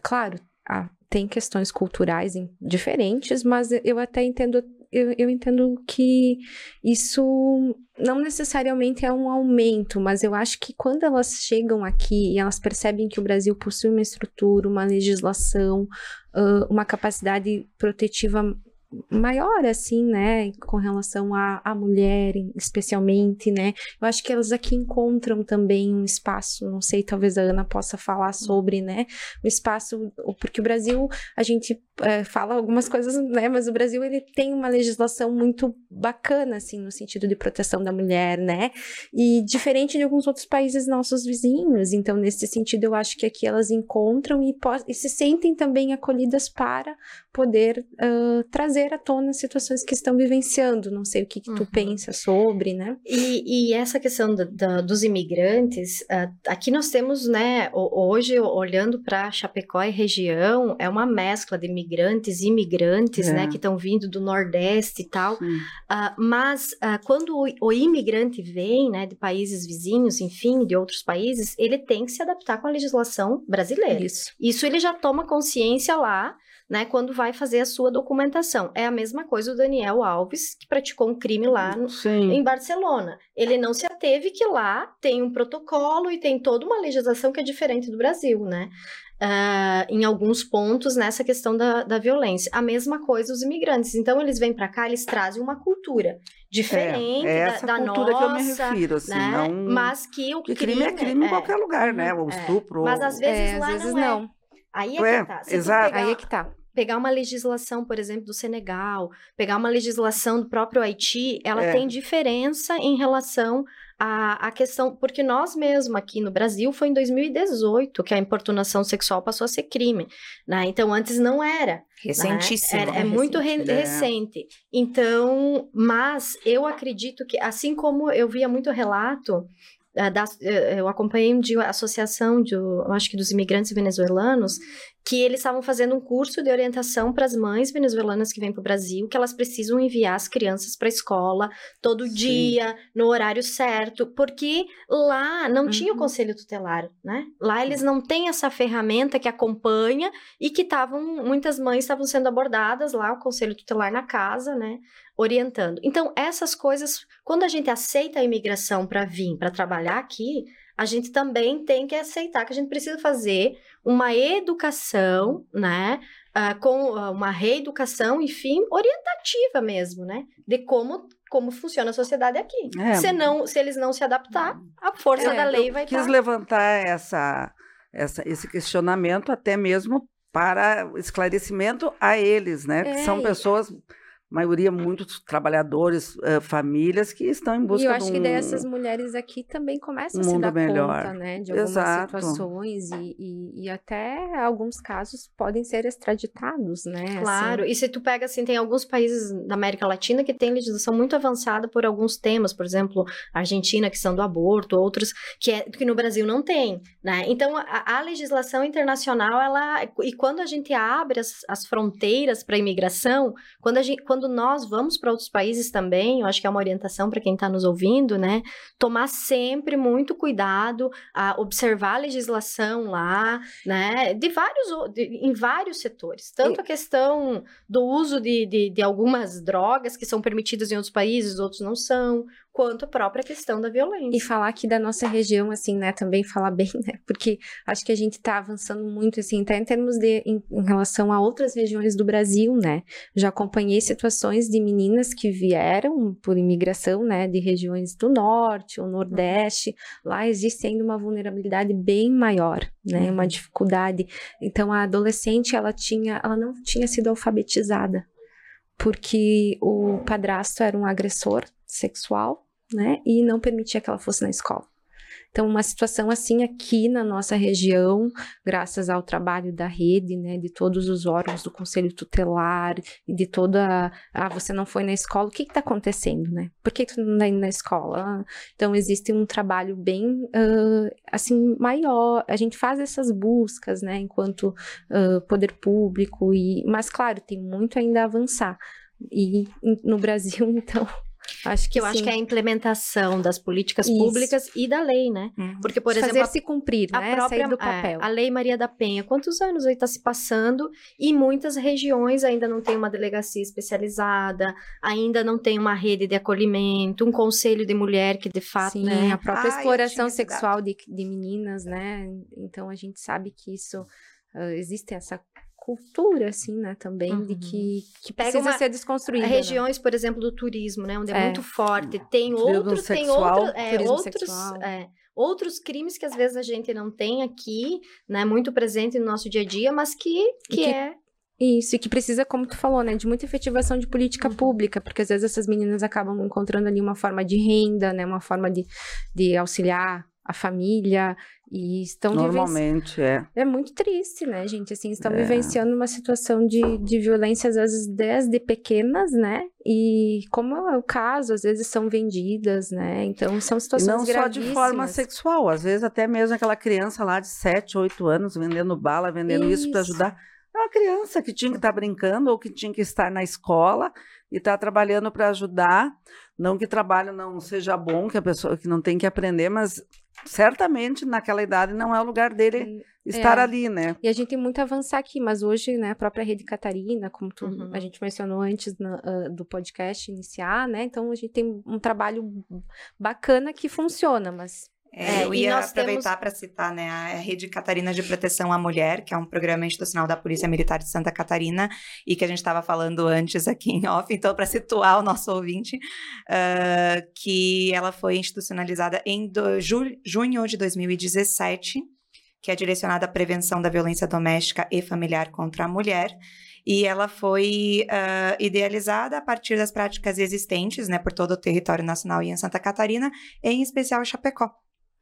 claro, ah, tem questões culturais diferentes, mas eu até entendo eu, eu entendo que isso não necessariamente é um aumento, mas eu acho que quando elas chegam aqui e elas percebem que o Brasil possui uma estrutura, uma legislação, uma capacidade protetiva maior, assim, né, com relação à mulher, especialmente, né, eu acho que elas aqui encontram também um espaço, não sei, talvez a Ana possa falar sobre, né, um espaço, porque o Brasil, a gente é, fala algumas coisas, né, mas o Brasil, ele tem uma legislação muito bacana, assim, no sentido de proteção da mulher, né, e diferente de alguns outros países nossos vizinhos, então, nesse sentido, eu acho que aqui elas encontram e, e se sentem também acolhidas para poder uh, trazer à tona situações que estão vivenciando. Não sei o que, que tu uhum. pensa sobre, né? E, e essa questão da, da, dos imigrantes, uh, aqui nós temos, né, hoje, olhando para Chapecó e região, é uma mescla de migrantes e imigrantes, né, é. né, que estão vindo do Nordeste e tal. Uh, mas quando o, o imigrante vem, né, de países vizinhos, enfim, de outros países, ele tem que se adaptar com a legislação brasileira. Isso. Isso ele já toma consciência lá né, quando vai fazer a sua documentação. É a mesma coisa o Daniel Alves, que praticou um crime lá no, em Barcelona. Ele não se ateve que lá tem um protocolo e tem toda uma legislação que é diferente do Brasil, né? Uh, em alguns pontos nessa questão da, da violência. A mesma coisa os imigrantes. Então, eles vêm para cá, eles trazem uma cultura diferente é, é essa da, da cultura nossa, que eu me refiro, assim, né? não... Mas que o que crime, é crime é, em qualquer lugar, né? O é. estupro... Mas às vezes é, lá às vezes não, é. não. Aí é, que tá. Se exato. Pegar... Aí é que tá pegar uma legislação, por exemplo, do Senegal, pegar uma legislação do próprio Haiti, ela é. tem diferença em relação a, a questão, porque nós mesmo aqui no Brasil foi em 2018 que a importunação sexual passou a ser crime, né? Então antes não era. Recentíssimo. Né? É, é, muito re é. recente. Então, mas eu acredito que, assim como eu via muito relato eh, da, eh, eu acompanhei de uma associação de, eu acho que dos imigrantes venezuelanos que eles estavam fazendo um curso de orientação para as mães venezuelanas que vêm para o Brasil, que elas precisam enviar as crianças para a escola todo Sim. dia, no horário certo, porque lá não uhum. tinha o conselho tutelar, né? Lá eles não têm essa ferramenta que acompanha e que estavam, muitas mães estavam sendo abordadas lá, o conselho tutelar na casa, né? Orientando. Então, essas coisas, quando a gente aceita a imigração para vir, para trabalhar aqui, a gente também tem que aceitar que a gente precisa fazer uma educação, né? Uh, com uh, uma reeducação, enfim, orientativa mesmo, né? De como como funciona a sociedade aqui. É, se, não, se eles não se adaptar, a força é, da lei vai estar. Quis tá... levantar essa, essa, esse questionamento até mesmo para esclarecimento a eles, né? É, que são pessoas maioria muitos trabalhadores, uh, famílias que estão em busca de um... E eu acho um, que dessas mulheres aqui também começam um a se dar melhor. conta, né, de algumas Exato. situações e, e, e, até alguns casos podem ser extraditados, né? Assim. Claro, assim. e se tu pega assim, tem alguns países da América Latina que têm legislação muito avançada por alguns temas, por exemplo, a Argentina, que são do aborto, outros que, é, que no Brasil não tem, né? Então, a, a legislação internacional, ela... E quando a gente abre as, as fronteiras para a imigração, quando a gente... Quando quando nós vamos para outros países também, eu acho que é uma orientação para quem está nos ouvindo, né? Tomar sempre muito cuidado, a observar a legislação lá, né? De vários, de, em vários setores. Tanto a questão do uso de, de, de algumas drogas que são permitidas em outros países, outros não são, quanto a própria questão da violência. E falar aqui da nossa região, assim, né, também falar bem, né, porque acho que a gente tá avançando muito, assim, até em termos de, em, em, relação a outras regiões do Brasil, né, já acompanhei situações de meninas que vieram por imigração, né, de regiões do Norte ou Nordeste, lá existe ainda uma vulnerabilidade bem maior, né, uhum. uma dificuldade, então a adolescente, ela tinha, ela não tinha sido alfabetizada, porque o padrasto era um agressor sexual, né? E não permitia que ela fosse na escola. Então, uma situação assim aqui na nossa região, graças ao trabalho da rede, né, de todos os órgãos do Conselho Tutelar e de toda. Ah, você não foi na escola, o que está acontecendo, né? Por que, tu não está indo na escola? Ah, então, existe um trabalho bem, uh, assim, maior. A gente faz essas buscas, né, enquanto uh, poder público, e mas, claro, tem muito ainda a avançar. E no Brasil, então, Acho que eu sim. acho que é a implementação das políticas Isso. públicas e da lei, né? Hum. Porque, por Fazer exemplo. Fazer se cumprir, a né? própria, Sair do papel. É, a Lei Maria da Penha, quantos anos aí está se passando e muitas regiões ainda não tem uma delegacia especializada, ainda não tem uma rede de acolhimento, um conselho de mulher que de fato. Sim, né? a própria Ai, exploração sexual de, de meninas, né? Então a gente sabe que isso. Uh, existe essa cultura, assim, né, também, uhum. de que, que Pega precisa uma, ser desconstruída. Né? Regiões, né? por exemplo, do turismo, né, onde é, é muito forte. Tem outros, tem outro, é, outros, é, outros crimes que às vezes a gente não tem aqui, né, muito presente no nosso dia a dia, mas que, que, que é isso, e que precisa, como tu falou, né, de muita efetivação de política uhum. pública, porque às vezes essas meninas acabam encontrando ali uma forma de renda, né, uma forma de, de auxiliar a família e estão normalmente é. é muito triste né gente? Assim estão é. vivenciando uma situação de, de violência às vezes desde pequenas né? E como é o caso às vezes são vendidas né? Então são situações e não só de forma sexual às vezes até mesmo aquela criança lá de 7, 8 anos vendendo bala vendendo isso, isso. para ajudar. É uma criança que tinha que estar tá brincando ou que tinha que estar na escola e está trabalhando para ajudar não que trabalho não seja bom que a pessoa que não tem que aprender mas certamente naquela idade não é o lugar dele estar é. ali, né? E a gente tem muito a avançar aqui, mas hoje, né, a própria Rede Catarina, como tu, uhum. a gente mencionou antes na, uh, do podcast iniciar, né? Então a gente tem um trabalho bacana que funciona, mas é, eu ia aproveitar temos... para citar né, a Rede Catarina de Proteção à Mulher, que é um programa institucional da Polícia Militar de Santa Catarina, e que a gente estava falando antes aqui em off, então, para situar o nosso ouvinte, uh, que ela foi institucionalizada em do, ju, junho de 2017, que é direcionada à prevenção da violência doméstica e familiar contra a mulher. e ela foi uh, idealizada a partir das práticas existentes, né, por todo o território nacional e em Santa Catarina, em especial Chapecó.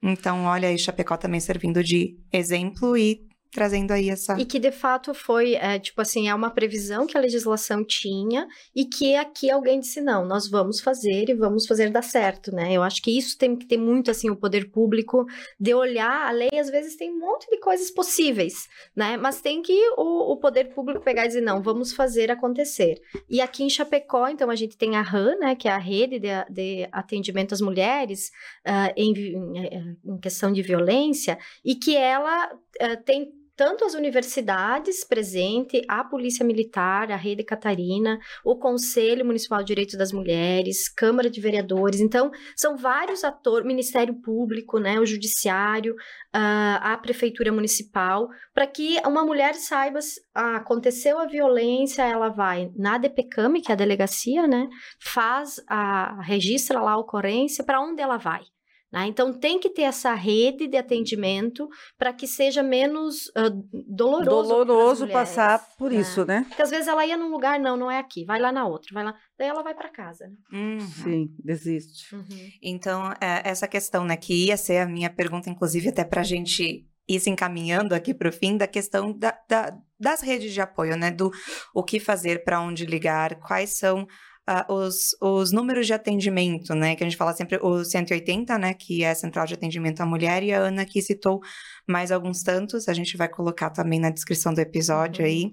Então, olha aí, Chapecó também servindo de exemplo e trazendo aí essa. E que de fato foi, é, tipo assim, é uma previsão que a legislação tinha e que aqui alguém disse: não, nós vamos fazer e vamos fazer dar certo, né? Eu acho que isso tem que ter muito, assim, o poder público de olhar a lei, às vezes tem um monte de coisas possíveis, né? Mas tem que o, o poder público pegar e dizer: não, vamos fazer acontecer. E aqui em Chapecó, então, a gente tem a RAN, né, que é a rede de, de atendimento às mulheres uh, em, em, em, questão de violência, e que ela uh, tem tanto as universidades presente, a Polícia Militar, a Rede Catarina, o Conselho Municipal de Direitos das Mulheres, Câmara de Vereadores. Então, são vários atores, Ministério Público, né, o Judiciário, uh, a Prefeitura Municipal, para que uma mulher saiba, ah, aconteceu a violência, ela vai na DPCAM, que é a delegacia, né, faz a, registra lá a ocorrência, para onde ela vai. Né? Então, tem que ter essa rede de atendimento para que seja menos uh, doloroso. Doloroso mulheres, passar por né? isso, né? Porque às vezes ela ia num lugar, não, não é aqui, vai lá na outra, vai lá. Daí ela vai para casa. Né? Uhum. Sim, desiste. Uhum. Então, é, essa questão, né, que ia ser a minha pergunta, inclusive, até para a gente ir se encaminhando aqui para o fim, da questão da, da, das redes de apoio, né? Do o que fazer, para onde ligar, quais são uh, os, os números de atendimento, né? Que a gente fala sempre o 180, né? Que é a Central de Atendimento à Mulher, e a Ana aqui citou mais alguns tantos, a gente vai colocar também na descrição do episódio uhum. aí.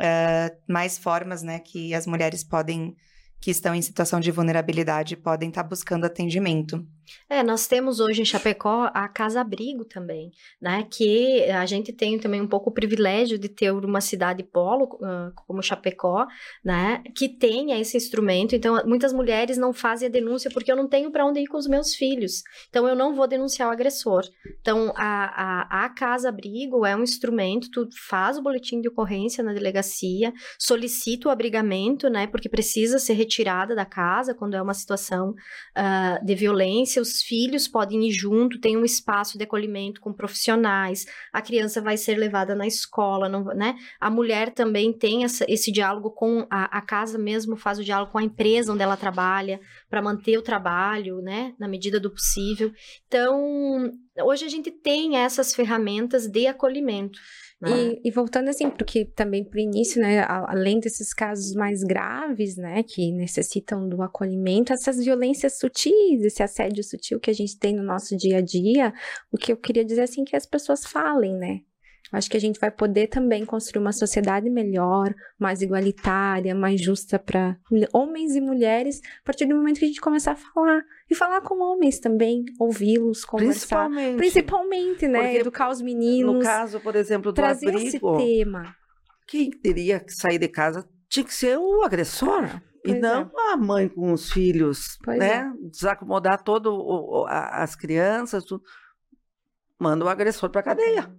Uh, mais formas, né, que as mulheres podem que estão em situação de vulnerabilidade podem estar buscando atendimento. É, nós temos hoje em Chapecó a Casa Abrigo também, né? Que a gente tem também um pouco o privilégio de ter uma cidade polo como Chapecó, né? Que tenha esse instrumento. Então, muitas mulheres não fazem a denúncia porque eu não tenho para onde ir com os meus filhos. Então, eu não vou denunciar o agressor. Então, a, a, a Casa Abrigo é um instrumento. Tu faz o boletim de ocorrência na delegacia, solicita o abrigamento, né? Porque precisa ser retirada da casa quando é uma situação uh, de violência. Os filhos podem ir junto, tem um espaço de acolhimento com profissionais. A criança vai ser levada na escola, não, né? A mulher também tem essa, esse diálogo com a, a casa mesmo, faz o diálogo com a empresa onde ela trabalha para manter o trabalho, né? Na medida do possível. Então, hoje a gente tem essas ferramentas de acolhimento. Né? E, e, voltando assim, porque também para o início, né, além desses casos mais graves, né, que necessitam do acolhimento, essas violências sutis, esse assédio sutil que a gente tem no nosso dia a dia, o que eu queria dizer assim que as pessoas falem, né? Acho que a gente vai poder também construir uma sociedade melhor, mais igualitária, mais justa para homens e mulheres, a partir do momento que a gente começar a falar. E falar com homens também, ouvi-los, conversar. Principalmente. Principalmente, né? Porque, Educar os meninos. No caso, por exemplo, do trazer abrigo, esse tema. Quem teria que sair de casa tinha que ser o agressor. Ah, e não é. a mãe com os filhos, pois né? É. Desacomodar todo o, as crianças, tudo. manda o agressor para cadeia.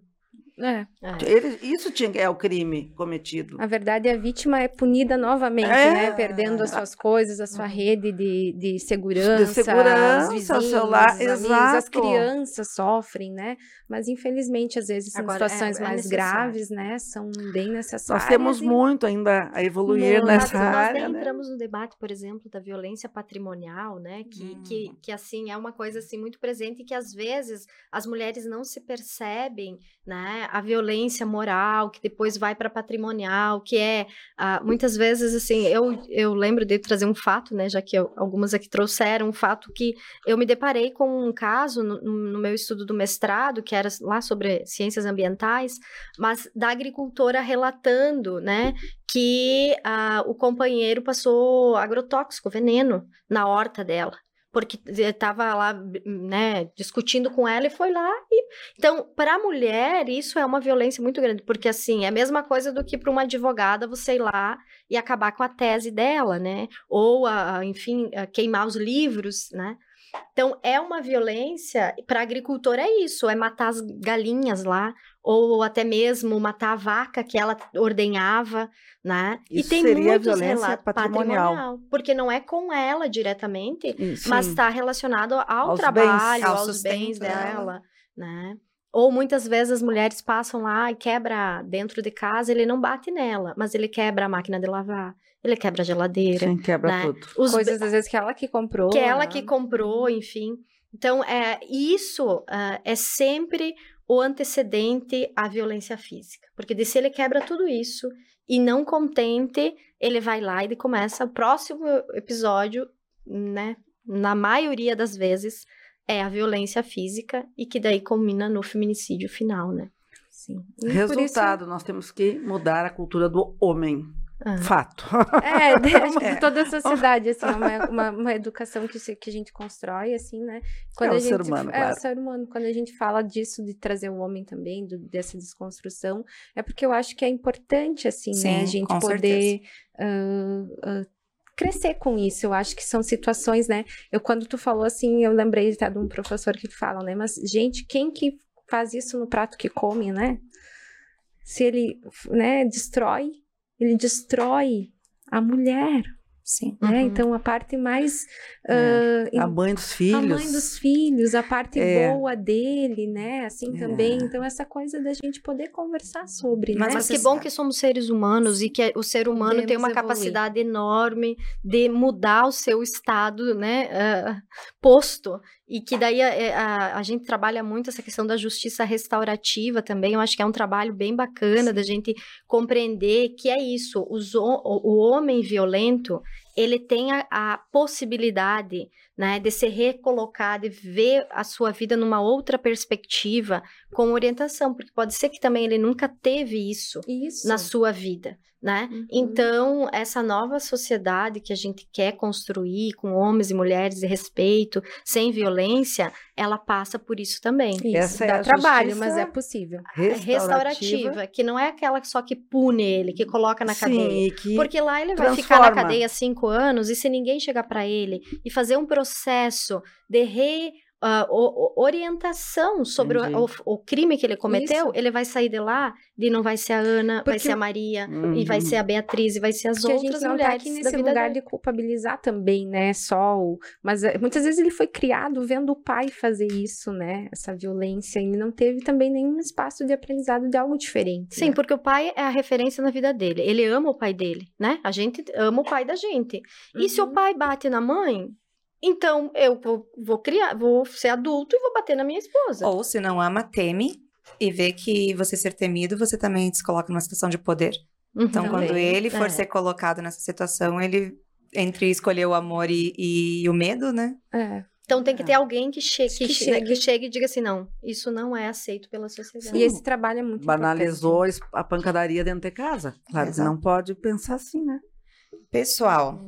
É. é. Ele, isso tinha, é o crime cometido. A verdade, a vítima é punida novamente, é. né? Perdendo as suas coisas, a sua uhum. rede de, de segurança, de segurança, os vizinhos, celular, os amigos, exato. as crianças sofrem, né? Mas infelizmente, às vezes, em situações é, é mais graves, né? São bem necessárias. Nós temos e... muito ainda a evoluir nessa nós, área. Nós né? entramos no debate, por exemplo, da violência patrimonial, né? Que, hum. que, que, assim, é uma coisa assim muito presente e que às vezes as mulheres não se percebem, né? a violência moral, que depois vai para patrimonial, que é uh, muitas vezes assim, eu, eu lembro de trazer um fato, né, já que eu, algumas aqui trouxeram um fato que eu me deparei com um caso no, no, meu estudo do mestrado, que era lá sobre ciências ambientais, mas da agricultora relatando, né, que uh, o companheiro passou agrotóxico, veneno na horta dela porque estava lá, né, discutindo com ela e foi lá e então para a mulher isso é uma violência muito grande porque assim é a mesma coisa do que para uma advogada você ir lá e acabar com a tese dela, né, ou a, enfim a queimar os livros, né, então, é uma violência, para agricultor é isso, é matar as galinhas lá, ou até mesmo matar a vaca que ela ordenhava, né? Isso e tem seria muitos violência patrimonial. patrimonial. Porque não é com ela diretamente, mas está relacionado ao aos trabalho, bens, aos bens dela, dela, né? Ou muitas vezes as mulheres passam lá e quebra dentro de casa, ele não bate nela, mas ele quebra a máquina de lavar, ele quebra a geladeira. Sim, quebra né? tudo. Os Coisas, às vezes, que ela que comprou. que ela né? que comprou, enfim. Então, é, isso ah, é sempre o antecedente à violência física. Porque de se ele quebra tudo isso e não contente, ele vai lá e começa o próximo episódio, né? Na maioria das vezes, é a violência física e que daí culmina no feminicídio final, né? Sim. E Resultado, nós temos que mudar a cultura do homem. Ah. Fato. É, de- acho que É. toda a sociedade, assim, é uma, uma, uma educação que, se- que a gente constrói, assim, né? É o a ser gente, humano, É claro. o ser humano. Quando a gente fala disso, de trazer o homem também, do- dessa desconstrução, é porque eu acho que é importante, assim, né? Sim, A gente poder ah, ah, crescer com isso. Eu acho que são situações, né? Eu, quando tu falou assim, eu lembrei até de um professor que fala, né? Mas, gente, quem que faz isso no prato que come, né? Se ele, né, destrói, ele destrói a mulher, Sim. né? Uhum. Então, a parte mais... É. ah, A mãe dos a filhos. mãe dos filhos, a parte É. boa dele, né? Assim É. também. Então, essa coisa da gente poder conversar sobre, Mas né? Mas que bom que somos seres humanos e que o ser humano tem Podemos uma evoluir. capacidade enorme de mudar o seu estado, né, ah, posto. E que daí a, a- a gente trabalha muito essa questão da justiça restaurativa também. Eu acho que é um trabalho bem bacana da gente compreender que é isso. os o, o homem violento, ele tem a, a possibilidade, né, de se recolocar, de ver a sua vida numa outra perspectiva com orientação, porque pode ser que também ele nunca teve isso Isso. na sua vida, né? Uhum. Então, essa nova sociedade que a gente quer construir com homens e mulheres de respeito, sem violência, ela passa por isso também. Isso, Essa é dá a trabalho, mas é possível. É restaurativa, que não é aquela só que pune ele, que coloca na Sim, cadeia. que Porque lá ele vai ficar na transforma. cadeia cinco anos e se ninguém chegar para ele e fazer um processo de re, ah, o- o- orientação sobre o, o- crime que ele cometeu, Isso. ele vai sair de lá e não vai ser a Ana, vai Porque ser a Maria, Uhum. e vai ser a Beatriz, e vai ser as Porque a outras gente não tá mulheres aqui da nesse lugar dela. de culpabilizar também, né? Só o... Mas eh, muitas vezes ele foi criado vendo o pai fazer isso, né? Essa violência. Ele não teve também nenhum espaço de aprendizado de algo diferente. Sim, né? porque o pai é a referência na vida dele. Ele ama o pai dele, né? A gente ama o pai da gente. E se o Uhum. pai bate na mãe, então eu vou, vou criar, vou ser adulto e vou bater na minha esposa. Ou se não ama, teme e vê que você ser temido, você também se coloca numa situação de poder. Então, Também. quando ele for É. ser colocado nessa situação, ele entre escolher o amor e, e o medo, né? É. Então tem que ter alguém que, che que, Que che- né, chegue. que chegue e diga assim, não, isso não é aceito pela sociedade. E esse trabalho é muito banalizou a pancadaria dentro de casa. Claro que Exato. não pode pensar assim, né? Pessoal,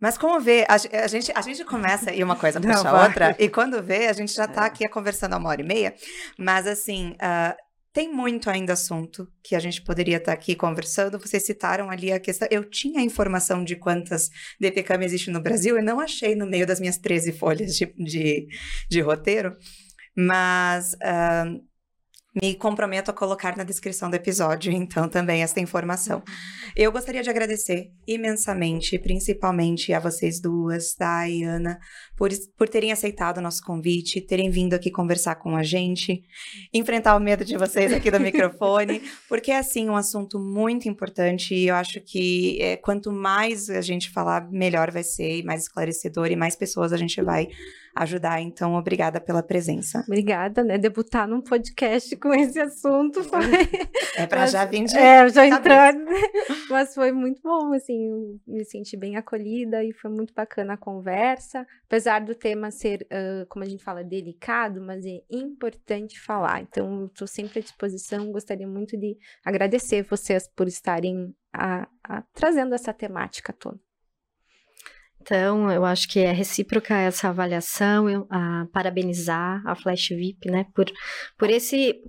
mas como vê, a, a gente, a gente começa e uma coisa puxa a outra, e quando vê, a gente já tá É. aqui conversando há uma hora e meia, mas assim, ah, tem muito ainda assunto que a gente poderia estar aqui conversando. Vocês citaram ali a questão. Eu tinha informação de quantas DPCAM existem no Brasil e não achei no meio das minhas 13 folhas de, de, de roteiro, mas. ah, me comprometo a colocar na descrição do episódio, então, também essa informação. Eu gostaria de agradecer imensamente, principalmente a vocês duas, Dai e Ana, por, por terem aceitado o nosso convite, terem vindo aqui conversar com a gente, enfrentar o medo de vocês aqui do microfone, porque é, assim, um assunto muito importante e eu acho que é, quanto mais a gente falar, melhor vai ser, e mais esclarecedor e mais pessoas a gente vai ajudar. Então, obrigada pela presença. Obrigada, né? Debutar num podcast com esse assunto foi. É para já vir de... É, já entrando. né? Mas foi muito bom, assim, me senti bem acolhida e foi muito bacana a conversa. Apesar do tema ser, ah, como a gente fala, delicado, mas é importante falar. Então, estou sempre à disposição. Gostaria muito de agradecer vocês por estarem a- a- trazendo essa temática toda. Então, eu acho que é recíproca essa avaliação, eu, a parabenizar a Flash VIP, né, por, por esse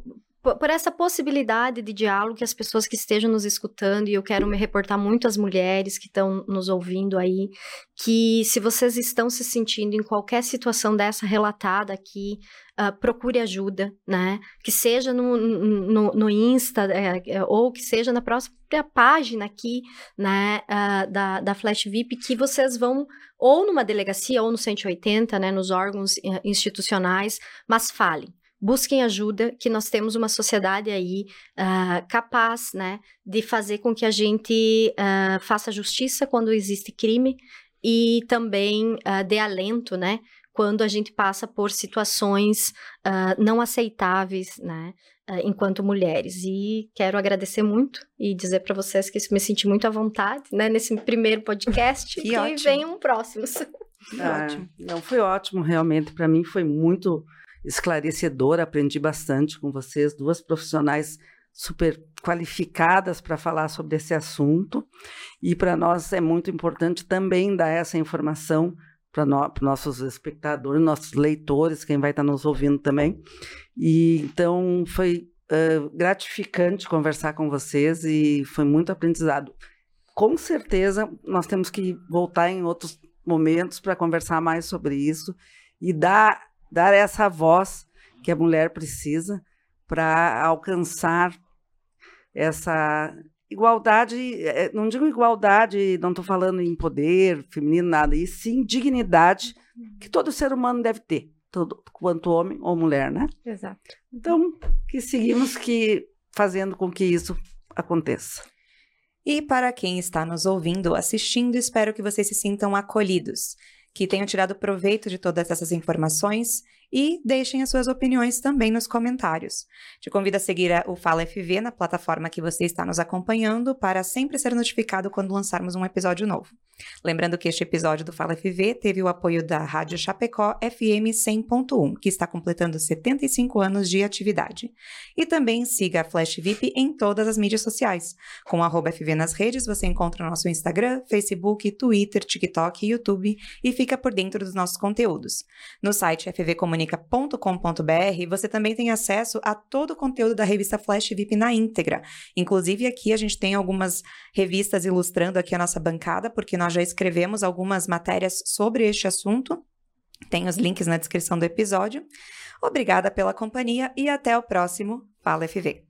por essa possibilidade de diálogo que as pessoas que estejam nos escutando, e eu quero me reportar muito às mulheres que estão nos ouvindo aí, que se vocês estão se sentindo em qualquer situação dessa relatada aqui, ah, procure ajuda, né? Que seja no, no, no Insta, é, é, ou que seja na própria página aqui, né, ah, da, da Flash VIP, que vocês vão ou numa delegacia ou no 180, né, nos órgãos eh, institucionais, mas falem. busquem ajuda, que nós temos uma sociedade aí uh, capaz, né, de fazer com que a gente uh, faça justiça quando existe crime e também uh, dê alento, né, quando a gente passa por situações não aceitáveis, né, enquanto mulheres. E quero agradecer muito e dizer para vocês que me senti muito à vontade, né, nesse primeiro podcast, que, que venham próximos. Ah, ótimo. Não, foi ótimo, realmente. Para mim foi muito esclarecedor, aprendi bastante com vocês, duas profissionais super qualificadas para falar sobre esse assunto. E para nós é muito importante também dar essa informação para no, nossos espectadores, nossos leitores, quem vai estar tá nos ouvindo também. E então foi uh, gratificante conversar com vocês e foi muito aprendizado. Com certeza nós temos que voltar em outros momentos para conversar mais sobre isso e dar, dar essa voz que a mulher precisa para alcançar essa igualdade, é, não digo igualdade, não estou falando em poder feminino, nada, e sim dignidade que todo ser humano deve ter, todo, quanto homem ou mulher, né? Exato. Então, que seguimos que fazendo com que isso aconteça. E para quem está nos ouvindo, assistindo, espero que vocês se sintam acolhidos, que tenham tirado proveito de todas essas informações e deixem as suas opiniões também nos comentários. Te convido a seguir o Fala FV na plataforma que você está nos acompanhando para sempre ser notificado quando lançarmos um episódio novo. Lembrando que este episódio do Fala FV teve o apoio da Rádio Chapecó FM 100.1, que está completando 75 anos de atividade. E também siga a Flash VIP em todas as mídias sociais. Com FV nas redes, você encontra nosso Instagram, Facebook, Twitter, TikTok e YouTube e fica por dentro dos nossos conteúdos. No site fvcomunica.com.br você também tem acesso a todo o conteúdo da revista Flash VIP na íntegra. Inclusive aqui a gente tem algumas revistas ilustrando aqui a nossa bancada, porque nós já escrevemos algumas matérias sobre este assunto. Tem os links na descrição do episódio. Obrigada pela companhia e até o próximo Fala FV.